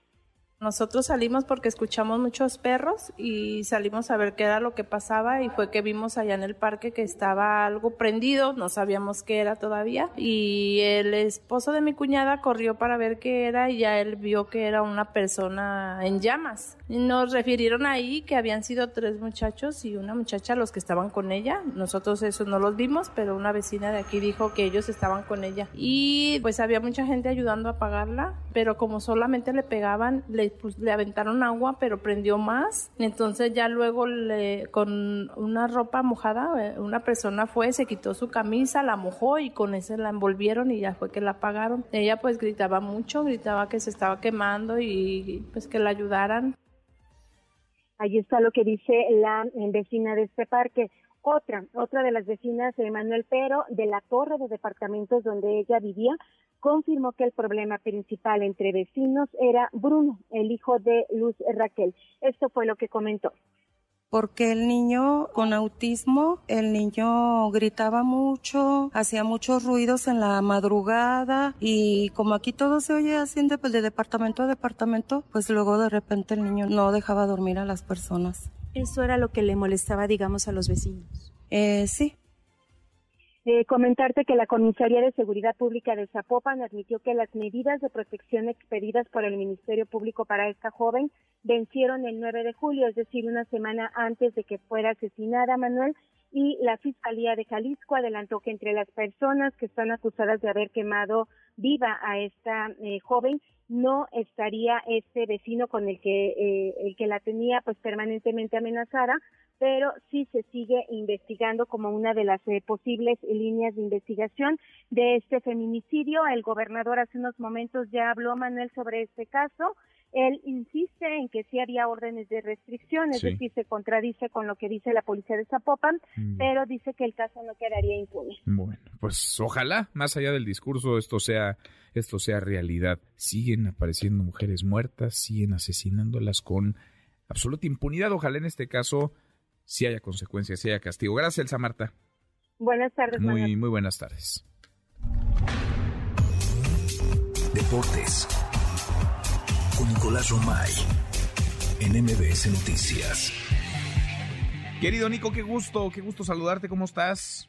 Nosotros salimos porque escuchamos muchos perros y salimos a ver qué era lo que pasaba y fue que vimos allá en el parque que estaba algo prendido, no sabíamos qué era todavía y el esposo de mi cuñada corrió para ver qué era y ya él vio que era una persona en llamas. Nos refirieron ahí que habían sido tres muchachos y una muchacha los que estaban con ella. Nosotros eso no los vimos, pero una vecina de aquí dijo que ellos estaban con ella y pues había mucha gente ayudando a apagarla, pero como solamente le pegaban, le le, pues, le aventaron agua, pero prendió más. Entonces ya luego le, con una ropa mojada, eh, una persona fue, se quitó su camisa, la mojó y con ese la envolvieron y ya fue que la apagaron. Ella pues gritaba mucho, gritaba que se estaba quemando y pues que la ayudaran. Ahí está lo que dice la vecina de este parque. Otra, otra de las vecinas Manuel Pero, de la torre de departamentos donde ella vivía, confirmó que el problema principal entre vecinos era Bruno, el hijo de Luz Raquel. Esto fue lo que comentó porque el niño con autismo, el niño gritaba mucho, hacía muchos ruidos en la madrugada y como aquí todo se oye así de, pues, de departamento a departamento, pues luego de repente el niño no dejaba dormir a las personas. ¿Eso era lo que le molestaba, digamos, a los vecinos? Eh, sí. Eh, comentarte que la Comisaría de Seguridad Pública de Zapopan admitió que las medidas de protección expedidas por el Ministerio Público para esta joven vencieron el 9 de julio, es decir, una semana antes de que fuera asesinada Manuel, y la Fiscalía de Jalisco adelantó que entre las personas que están acusadas de haber quemado viva a esta eh, joven no estaría este vecino con el que eh, el que la tenía pues permanentemente amenazada pero sí se sigue investigando como una de las eh, posibles líneas de investigación de este feminicidio el gobernador hace unos momentos ya habló Manuel sobre este caso él insiste en que sí había órdenes de restricción, es decir, se contradice con lo que dice la policía de Zapopan, mm. pero dice que el caso no quedaría impune. Bueno, pues ojalá, más allá del discurso, esto sea, esto sea realidad. Siguen apareciendo mujeres muertas, siguen asesinándolas con absoluta impunidad. Ojalá en este caso sí haya consecuencias, sí haya castigo. Gracias, Elsa Marta. Buenas tardes. Muy, muy buenas tardes. Deportes con Nicolás Romay en MBS Noticias. Querido Nico, qué gusto, qué gusto saludarte, ¿cómo estás?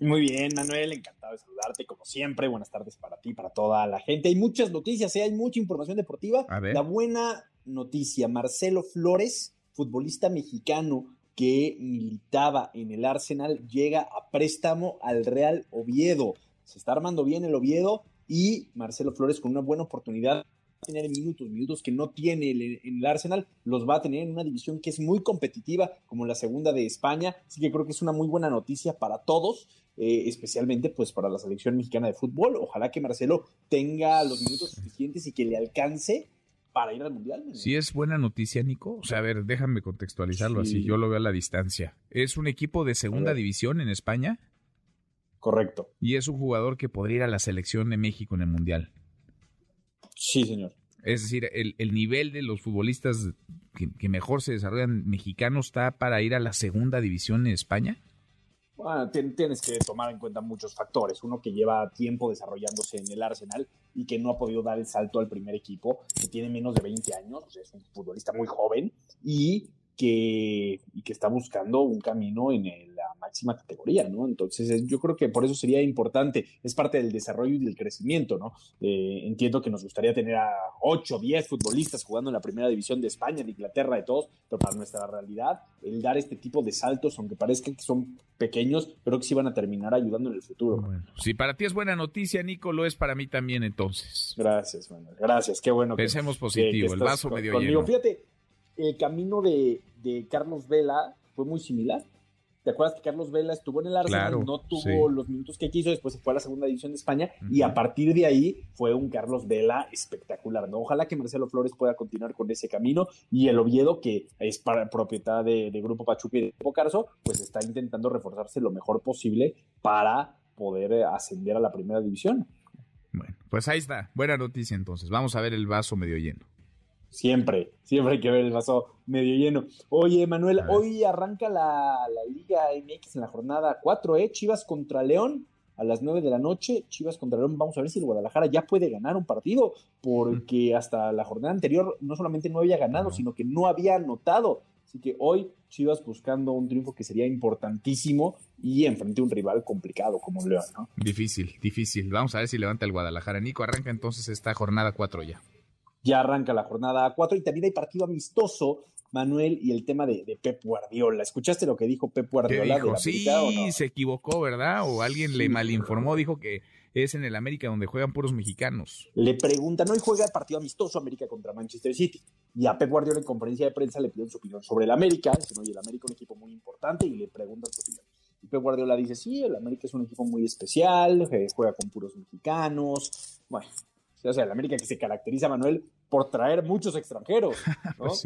Muy bien, Manuel, encantado de saludarte como siempre. Buenas tardes para ti, para toda la gente. Hay muchas noticias, ¿eh? hay mucha información deportiva. La buena noticia, Marcelo Flores, futbolista mexicano que militaba en el Arsenal, llega a préstamo al Real Oviedo. Se está armando bien el Oviedo y Marcelo Flores con una buena oportunidad tener minutos, minutos que no tiene en el Arsenal, los va a tener en una división que es muy competitiva, como la segunda de España, así que creo que es una muy buena noticia para todos, eh, especialmente pues para la selección mexicana de fútbol. Ojalá que Marcelo tenga los minutos suficientes y que le alcance para ir al Mundial. Sí, es buena noticia, Nico. O sea, a ver, déjame contextualizarlo así, yo lo veo a la distancia. ¿Es un equipo de segunda división en España? Correcto. Y es un jugador que podría ir a la selección de México en el Mundial. Sí, señor. Es decir, el, nivel de los futbolistas que, mejor se desarrollan mexicanos está para ir a la segunda división en España. Bueno, tienes que tomar en cuenta muchos factores. Uno que lleva tiempo desarrollándose en el Arsenal y que no ha podido dar el salto al primer equipo, que tiene menos de 20 años, o sea, es un futbolista muy joven y que, y que está buscando un camino en la máxima categoría, ¿no? Entonces, yo creo que por eso sería importante, es parte del desarrollo y del crecimiento, ¿no? Eh, entiendo que nos gustaría tener a 8, 10 futbolistas jugando en la primera división de España, de Inglaterra, de todos, pero para nuestra realidad, el dar este tipo de saltos, aunque parezcan que son pequeños, creo que sí van a terminar ayudando en el futuro. Bueno, si para ti es buena noticia, Nico, lo es para mí también entonces. Gracias, Manuel. Gracias, qué bueno. Pensemos positivo, el vaso medio lleno. Fíjate, el camino de, Carlos Vela fue muy similar. ¿Te acuerdas que Carlos Vela estuvo en el Arsenal, no tuvo los minutos que quiso, después se fue a la segunda división de España y a partir de ahí fue un Carlos Vela espectacular, ¿no? Ojalá que Marcelo Flores pueda continuar con ese camino y el Oviedo, que es para, propiedad de, Grupo Pachuca y de Grupo Carso, pues está intentando reforzarse lo mejor posible para poder ascender a la primera división. Bueno, pues ahí está, buena noticia entonces, vamos a ver el vaso medio lleno. Siempre, siempre hay que ver el vaso medio lleno. Oye, Manuel, hoy arranca la, Liga MX en la jornada 4, ¿eh? Chivas contra León a las 9 de la noche. Chivas contra León. Vamos a ver si el Guadalajara ya puede ganar un partido, porque hasta la jornada anterior no solamente no había ganado, sino que no había anotado. Así que hoy Chivas buscando un triunfo que sería importantísimo y enfrente a un rival complicado como León, ¿no? Difícil, difícil. Vamos a ver si levanta el Guadalajara. Nico, arranca entonces esta jornada 4 ya ya arranca la jornada 4 y también hay partido amistoso, Manuel, y el tema de, Pep Guardiola. ¿Escuchaste lo que dijo Pep Guardiola? sí, se equivocó, ¿verdad? O alguien le malinformó, dijo que es en el América donde juegan puros mexicanos. Le preguntan, hoy juega el partido amistoso América contra Manchester City. Y a Pep Guardiola en conferencia de prensa le piden su opinión sobre el América. Dicen, oye, el América es un equipo muy importante y le preguntan su opinión. Y Pep Guardiola dice, sí, el América es un equipo muy especial, eh, juega con puros mexicanos. Bueno, o sea, el América que se caracteriza, Manuel, por traer muchos extranjeros. ¿no? Pues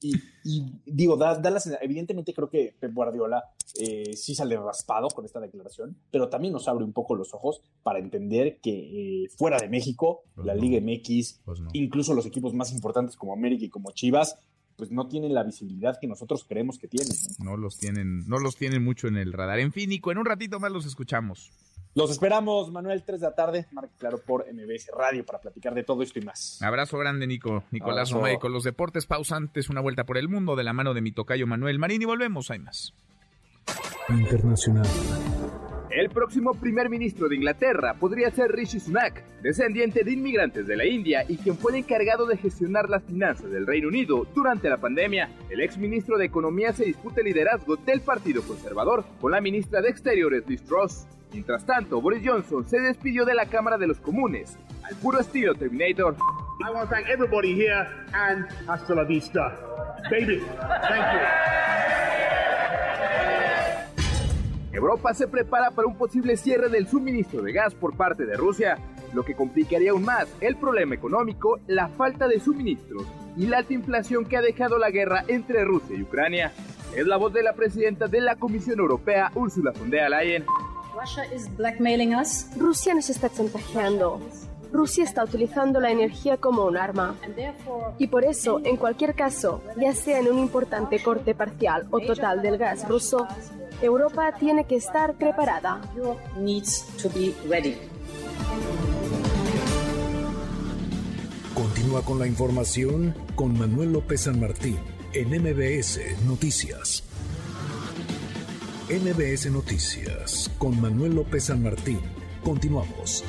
y, digo, da, evidentemente creo que Pep Guardiola eh, sí sale raspado con esta declaración, pero también nos abre un poco los ojos para entender que eh, fuera de México, pues la Liga MX, pues incluso los equipos más importantes como América y como Chivas, pues no tienen la visibilidad que nosotros creemos que tienen. ¿no? los tienen, no los tienen mucho en el radar. En fin, Nico, en un ratito más los escuchamos. Los esperamos, Manuel, 3 de la tarde, Marco Claro por MBS Radio para platicar de todo esto y más. Abrazo grande, Nico. Nicolás Romay con los deportes pausantes, una vuelta por el mundo de la mano de mi tocayo Manuel Marín y volvemos, hay más. Internacional. El próximo primer ministro de Inglaterra podría ser Rishi Sunak, descendiente de inmigrantes de la India y quien fue el encargado de gestionar las finanzas del Reino Unido durante la pandemia. El ex ministro de Economía se disputa el liderazgo del Partido Conservador con la ministra de Exteriores Liz Truss. Mientras tanto, Boris Johnson se despidió de la Cámara de los Comunes, al puro estilo Terminator. I want to thank everybody here and hasta la vista. Baby, thank you. Europa se prepara para un posible cierre del suministro de gas por parte de Rusia, lo que complicaría aún más el problema económico, la falta de suministros y la alta inflación que ha dejado la guerra entre Rusia y Ucrania. Es la voz de la presidenta de la Comisión Europea, Ursula von der Leyen. Rusia nos está chantajeando. Rusia está utilizando la energía como un arma. Y por eso, en cualquier caso, ya sea en un importante corte parcial o total del gas ruso, Europa tiene que estar preparada. Continúa con la información con Manuel López San Martín en MBS Noticias. MBS Noticias con Manuel López San Martín. Continuamos.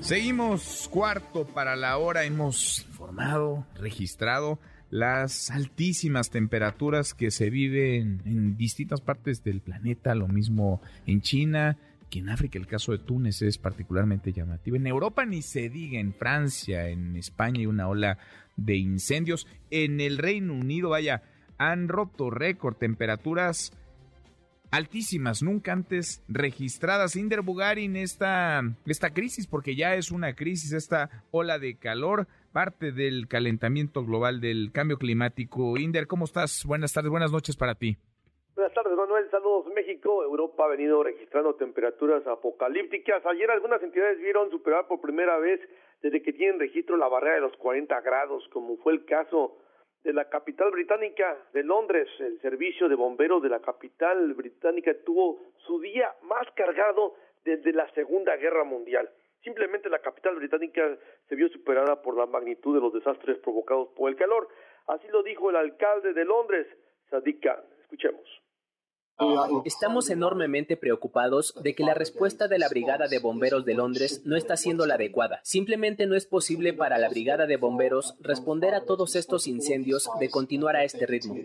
Seguimos cuarto para la hora. Hemos informado, registrado las altísimas temperaturas que se viven en distintas partes del planeta, lo mismo en China, que en África el caso de Túnez es particularmente llamativo. En Europa ni se diga, en Francia, en España hay una ola de incendios. En el Reino Unido, vaya, han roto récord, temperaturas altísimas, nunca antes registradas. Inder Bugarin, esta, esta crisis, porque ya es una crisis, esta ola de calor, parte del calentamiento global del cambio climático. Inder, ¿cómo estás? Buenas tardes, buenas noches para ti. Buenas tardes, Manuel. Saludos, México. Europa ha venido registrando temperaturas apocalípticas. Ayer algunas entidades vieron superar por primera vez desde que tienen registro la barrera de los 40 grados, como fue el caso de la capital británica de Londres. El servicio de bomberos de la capital británica tuvo su día más cargado desde la Segunda Guerra Mundial. Simplemente la capital británica se vio superada por la magnitud de los desastres provocados por el calor. Así lo dijo el alcalde de Londres, Sadiq Khan. Escuchemos. Estamos enormemente preocupados de que la respuesta de la Brigada de Bomberos de Londres no está siendo la adecuada. Simplemente no es posible para la Brigada de Bomberos responder a todos estos incendios de continuar a este ritmo.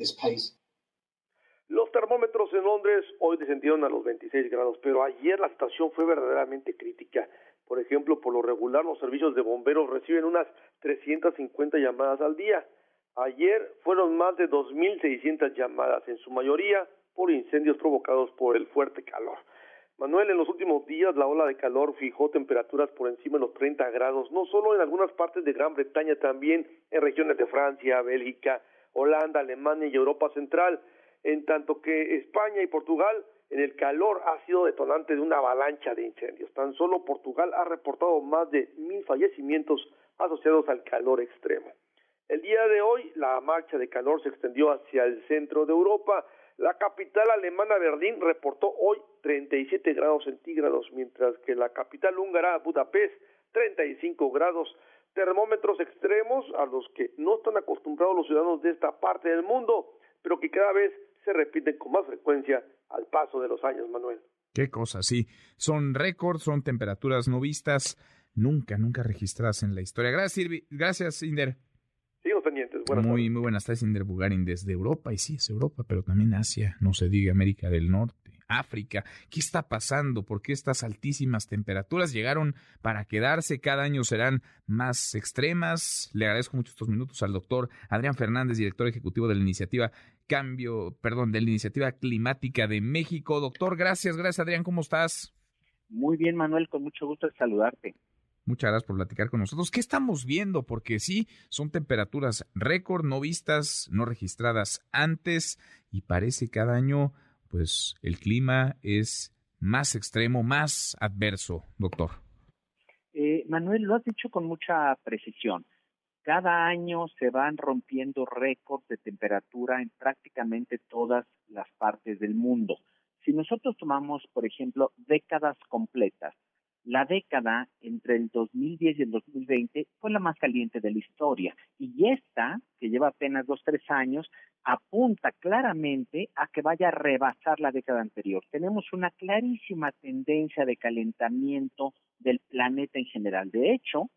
Los termómetros en Londres hoy descendieron a los 26 grados, pero ayer la situación fue verdaderamente crítica. Por ejemplo, por lo regular los servicios de bomberos reciben unas 350 llamadas al día. Ayer fueron más de 2.600 llamadas, en su mayoría por incendios provocados por el fuerte calor. Manuel, en los últimos días la ola de calor fijó temperaturas por encima de los 30 grados, no solo en algunas partes de Gran Bretaña, también en regiones de Francia, Bélgica, Holanda, Alemania y Europa Central, en tanto que España y Portugal en el calor ha sido detonante de una avalancha de incendios. Tan solo Portugal ha reportado más de mil fallecimientos asociados al calor extremo. El día de hoy la marcha de calor se extendió hacia el centro de Europa, la capital alemana Berlín reportó hoy 37 grados centígrados, mientras que la capital húngara Budapest 35 grados. Termómetros extremos a los que no están acostumbrados los ciudadanos de esta parte del mundo, pero que cada vez se repiten con más frecuencia al paso de los años, Manuel. Qué cosa, sí. Son récords, son temperaturas no vistas, nunca, nunca registradas en la historia. Gracias, Gracias, Inder. Sigo pendientes. muy, muy buenas tardes, Inder Bugarin, desde Europa. Y sí, es Europa, pero también Asia, no se diga América del Norte, África. ¿Qué está pasando? ¿Por qué estas altísimas temperaturas llegaron para quedarse? Cada año serán más extremas. Le agradezco mucho estos minutos al doctor Adrián Fernández, director ejecutivo de la iniciativa Cambio, perdón, de la iniciativa climática de México. Doctor, gracias, gracias Adrián, ¿cómo estás? Muy bien, Manuel, con mucho gusto saludarte. Muchas gracias por platicar con nosotros. ¿Qué estamos viendo? Porque sí, son temperaturas récord, no vistas, no registradas antes y parece cada año, pues el clima es más extremo, más adverso, doctor. Eh, Manuel, lo has dicho con mucha precisión. Cada año se van rompiendo récords de temperatura en prácticamente todas las partes del mundo. Si nosotros tomamos, por ejemplo, décadas completas, la década entre el 2010 y el 2020 fue la más caliente de la historia y esta, que lleva apenas dos, tres años, apunta claramente a que vaya a rebasar la década anterior. Tenemos una clarísima tendencia de calentamiento del planeta en general. De hecho,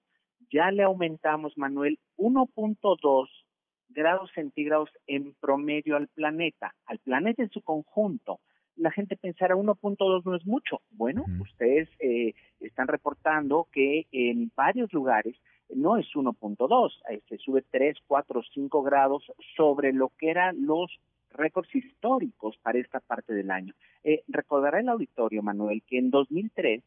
ya le aumentamos, Manuel, 1.2 grados centígrados en promedio al planeta, al planeta en su conjunto la gente pensará 1.2 no es mucho. Bueno, ustedes eh, están reportando que en varios lugares no es 1.2, eh, se sube 3, 4, 5 grados sobre lo que eran los récords históricos para esta parte del año. Eh, recordará el auditorio, Manuel, que en 2003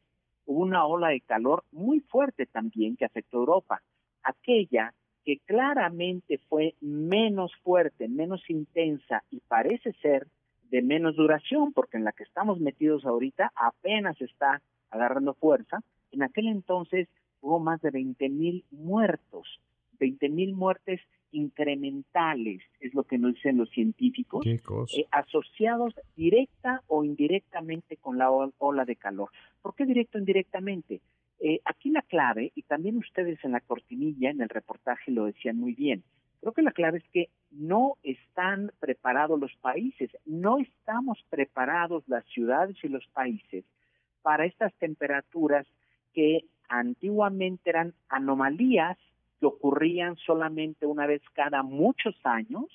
hubo una ola de calor muy fuerte también que afectó a Europa. Aquella que claramente fue menos fuerte, menos intensa y parece ser de menos duración, porque en la que estamos metidos ahorita apenas está agarrando fuerza. En aquel entonces hubo más de 20 mil muertos, 20 mil muertes incrementales, es lo que nos dicen los científicos, eh, asociados directa o indirectamente con la ola de calor. ¿Por qué directo o indirectamente? Eh, aquí la clave, y también ustedes en la cortinilla, en el reportaje lo decían muy bien, Creo que la clave es que no están preparados los países, no estamos preparados las ciudades y los países para estas temperaturas que antiguamente eran anomalías que ocurrían solamente una vez cada muchos años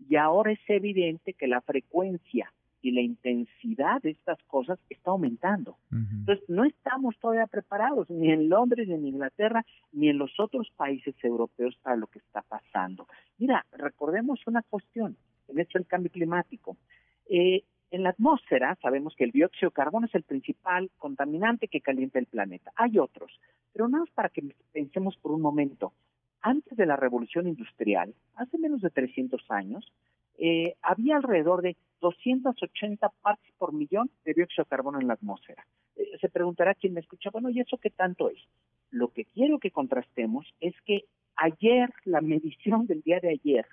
y ahora es evidente que la frecuencia y la intensidad de estas cosas está aumentando. Entonces, no estamos todavía preparados, ni en Londres, ni en Inglaterra, ni en los otros países europeos para lo que está pasando. Mira, recordemos una cuestión, en esto el cambio climático. Eh, en la atmósfera sabemos que el dióxido de carbono es el principal contaminante que calienta el planeta. Hay otros, pero nada más para que pensemos por un momento. Antes de la revolución industrial, hace menos de 300 años, eh, había alrededor de 280 partes por millón de dióxido de carbono en la atmósfera. Eh, se preguntará quien me escucha, bueno, ¿y eso qué tanto es? Lo que quiero que contrastemos es que ayer, la medición del día de ayer,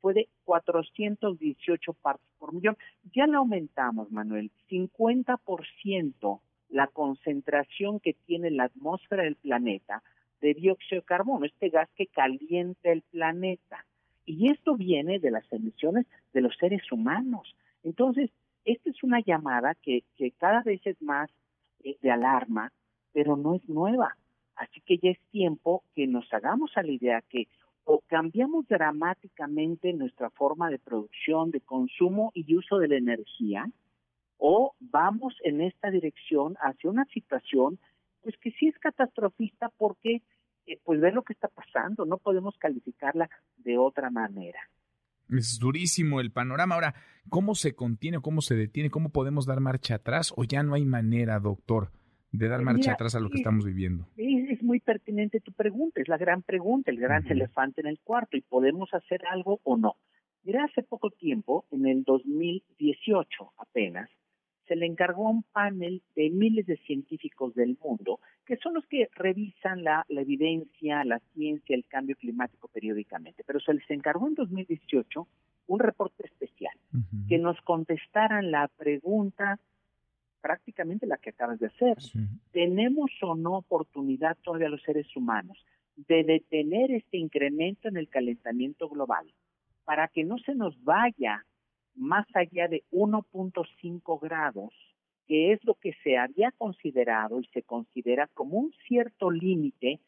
fue de 418 partes por millón. Ya le aumentamos, Manuel, 50% la concentración que tiene la atmósfera del planeta de dióxido de carbono, este gas que calienta el planeta. Y esto viene de las emisiones de los seres humanos. Entonces, esta es una llamada que, que cada vez es más eh, de alarma, pero no es nueva. Así que ya es tiempo que nos hagamos a la idea que o cambiamos dramáticamente nuestra forma de producción, de consumo y uso de la energía, o vamos en esta dirección hacia una situación pues que sí es catastrofista porque eh, pues ver lo que está pasando, no podemos calificarla de otra manera. Es durísimo el panorama. Ahora, ¿cómo se contiene, cómo se detiene, cómo podemos dar marcha atrás o ya no hay manera, doctor, de dar marcha atrás a lo que estamos viviendo? Es, muy pertinente tu pregunta, es la gran pregunta, el gran elefante en el cuarto y podemos hacer algo o no. Mira, hace poco tiempo, en el 2018 apenas, se le encargó a un panel de miles de científicos del mundo, que son los que revisan la, evidencia, la ciencia, el cambio climático periódicamente. Pero se les encargó en 2018 un reporte especial, que nos contestaran la pregunta prácticamente la que acabas de hacer. ¿Tenemos o no oportunidad todavía los seres humanos de detener este incremento en el calentamiento global para que no se nos vaya más allá de 1.5 grados, que es lo que se había considerado y se considera como un cierto límite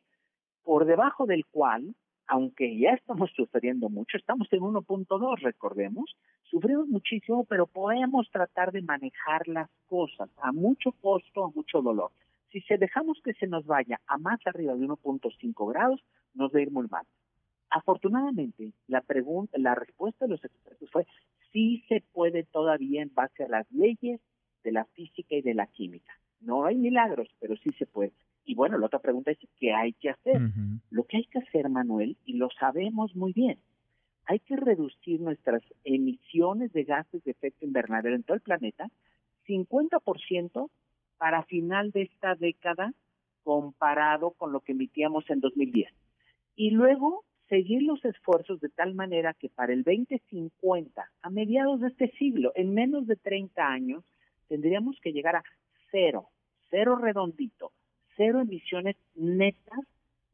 por debajo del cual aunque ya estamos sufriendo mucho, estamos en 1.2, recordemos, sufrimos muchísimo, pero podemos tratar de manejar las cosas a mucho costo, a mucho dolor. Si se dejamos que se nos vaya a más arriba de 1.5 grados, nos va a ir muy mal. Afortunadamente, la pregunta, la respuesta de los expertos fue sí se puede todavía en base a las leyes de la física y de la química. No hay milagros, pero sí se puede. Y bueno, la otra pregunta es, ¿qué hay que hacer? Lo que hay que hacer, Manuel, y lo sabemos muy bien, hay que reducir nuestras emisiones de gases de efecto invernadero en todo el planeta 50% para final de esta década comparado con lo que emitíamos en 2010. Y luego seguir los esfuerzos de tal manera que para el 2050, a mediados de este siglo, en menos de 30 años, tendríamos que llegar a cero, cero redondito, cero emisiones netas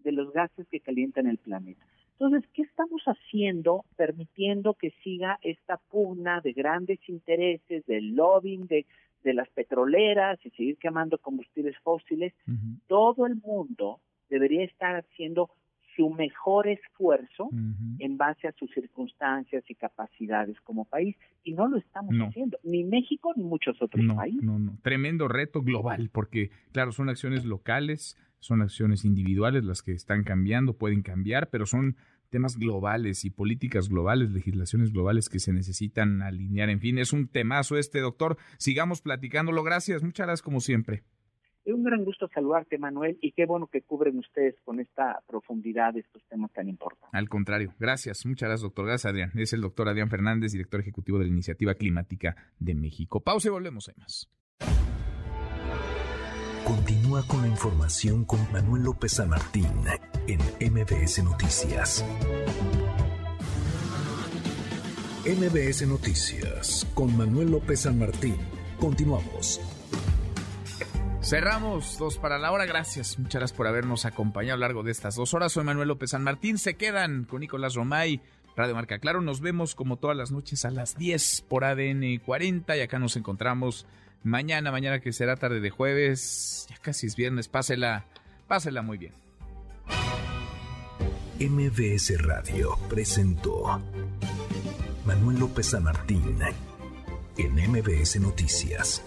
de los gases que calientan el planeta. Entonces, ¿qué estamos haciendo permitiendo que siga esta pugna de grandes intereses, del lobbying de, de las petroleras y seguir quemando combustibles fósiles? Todo el mundo debería estar haciendo su mejor esfuerzo en base a sus circunstancias y capacidades como país y no lo estamos haciendo, ni México ni muchos otros países. No, no, tremendo reto global porque claro, son acciones locales, son acciones individuales las que están cambiando, pueden cambiar, pero son temas globales y políticas globales, legislaciones globales que se necesitan alinear. En fin, es un temazo este, doctor. Sigamos platicándolo. Gracias, muchas gracias como siempre. Es un gran gusto saludarte, Manuel, y qué bueno que cubren ustedes con esta profundidad estos temas tan importantes. Al contrario, gracias, muchas gracias, doctor. Gracias, Adrián. Es el doctor Adrián Fernández, director ejecutivo de la Iniciativa Climática de México. Pausa y volvemos, a más. Continúa con la información con Manuel López San Martín en MBS Noticias. MBS Noticias con Manuel López San Martín. Continuamos. Cerramos dos para la hora. Gracias. Muchas gracias por habernos acompañado a lo largo de estas dos horas. Soy Manuel López San Martín. Se quedan con Nicolás Romay, Radio Marca Claro. Nos vemos como todas las noches a las 10 por ADN 40 y acá nos encontramos mañana, mañana que será tarde de jueves. Ya casi es viernes. Pásela, pásela muy bien. MBS Radio presentó Manuel López San Martín en MBS Noticias.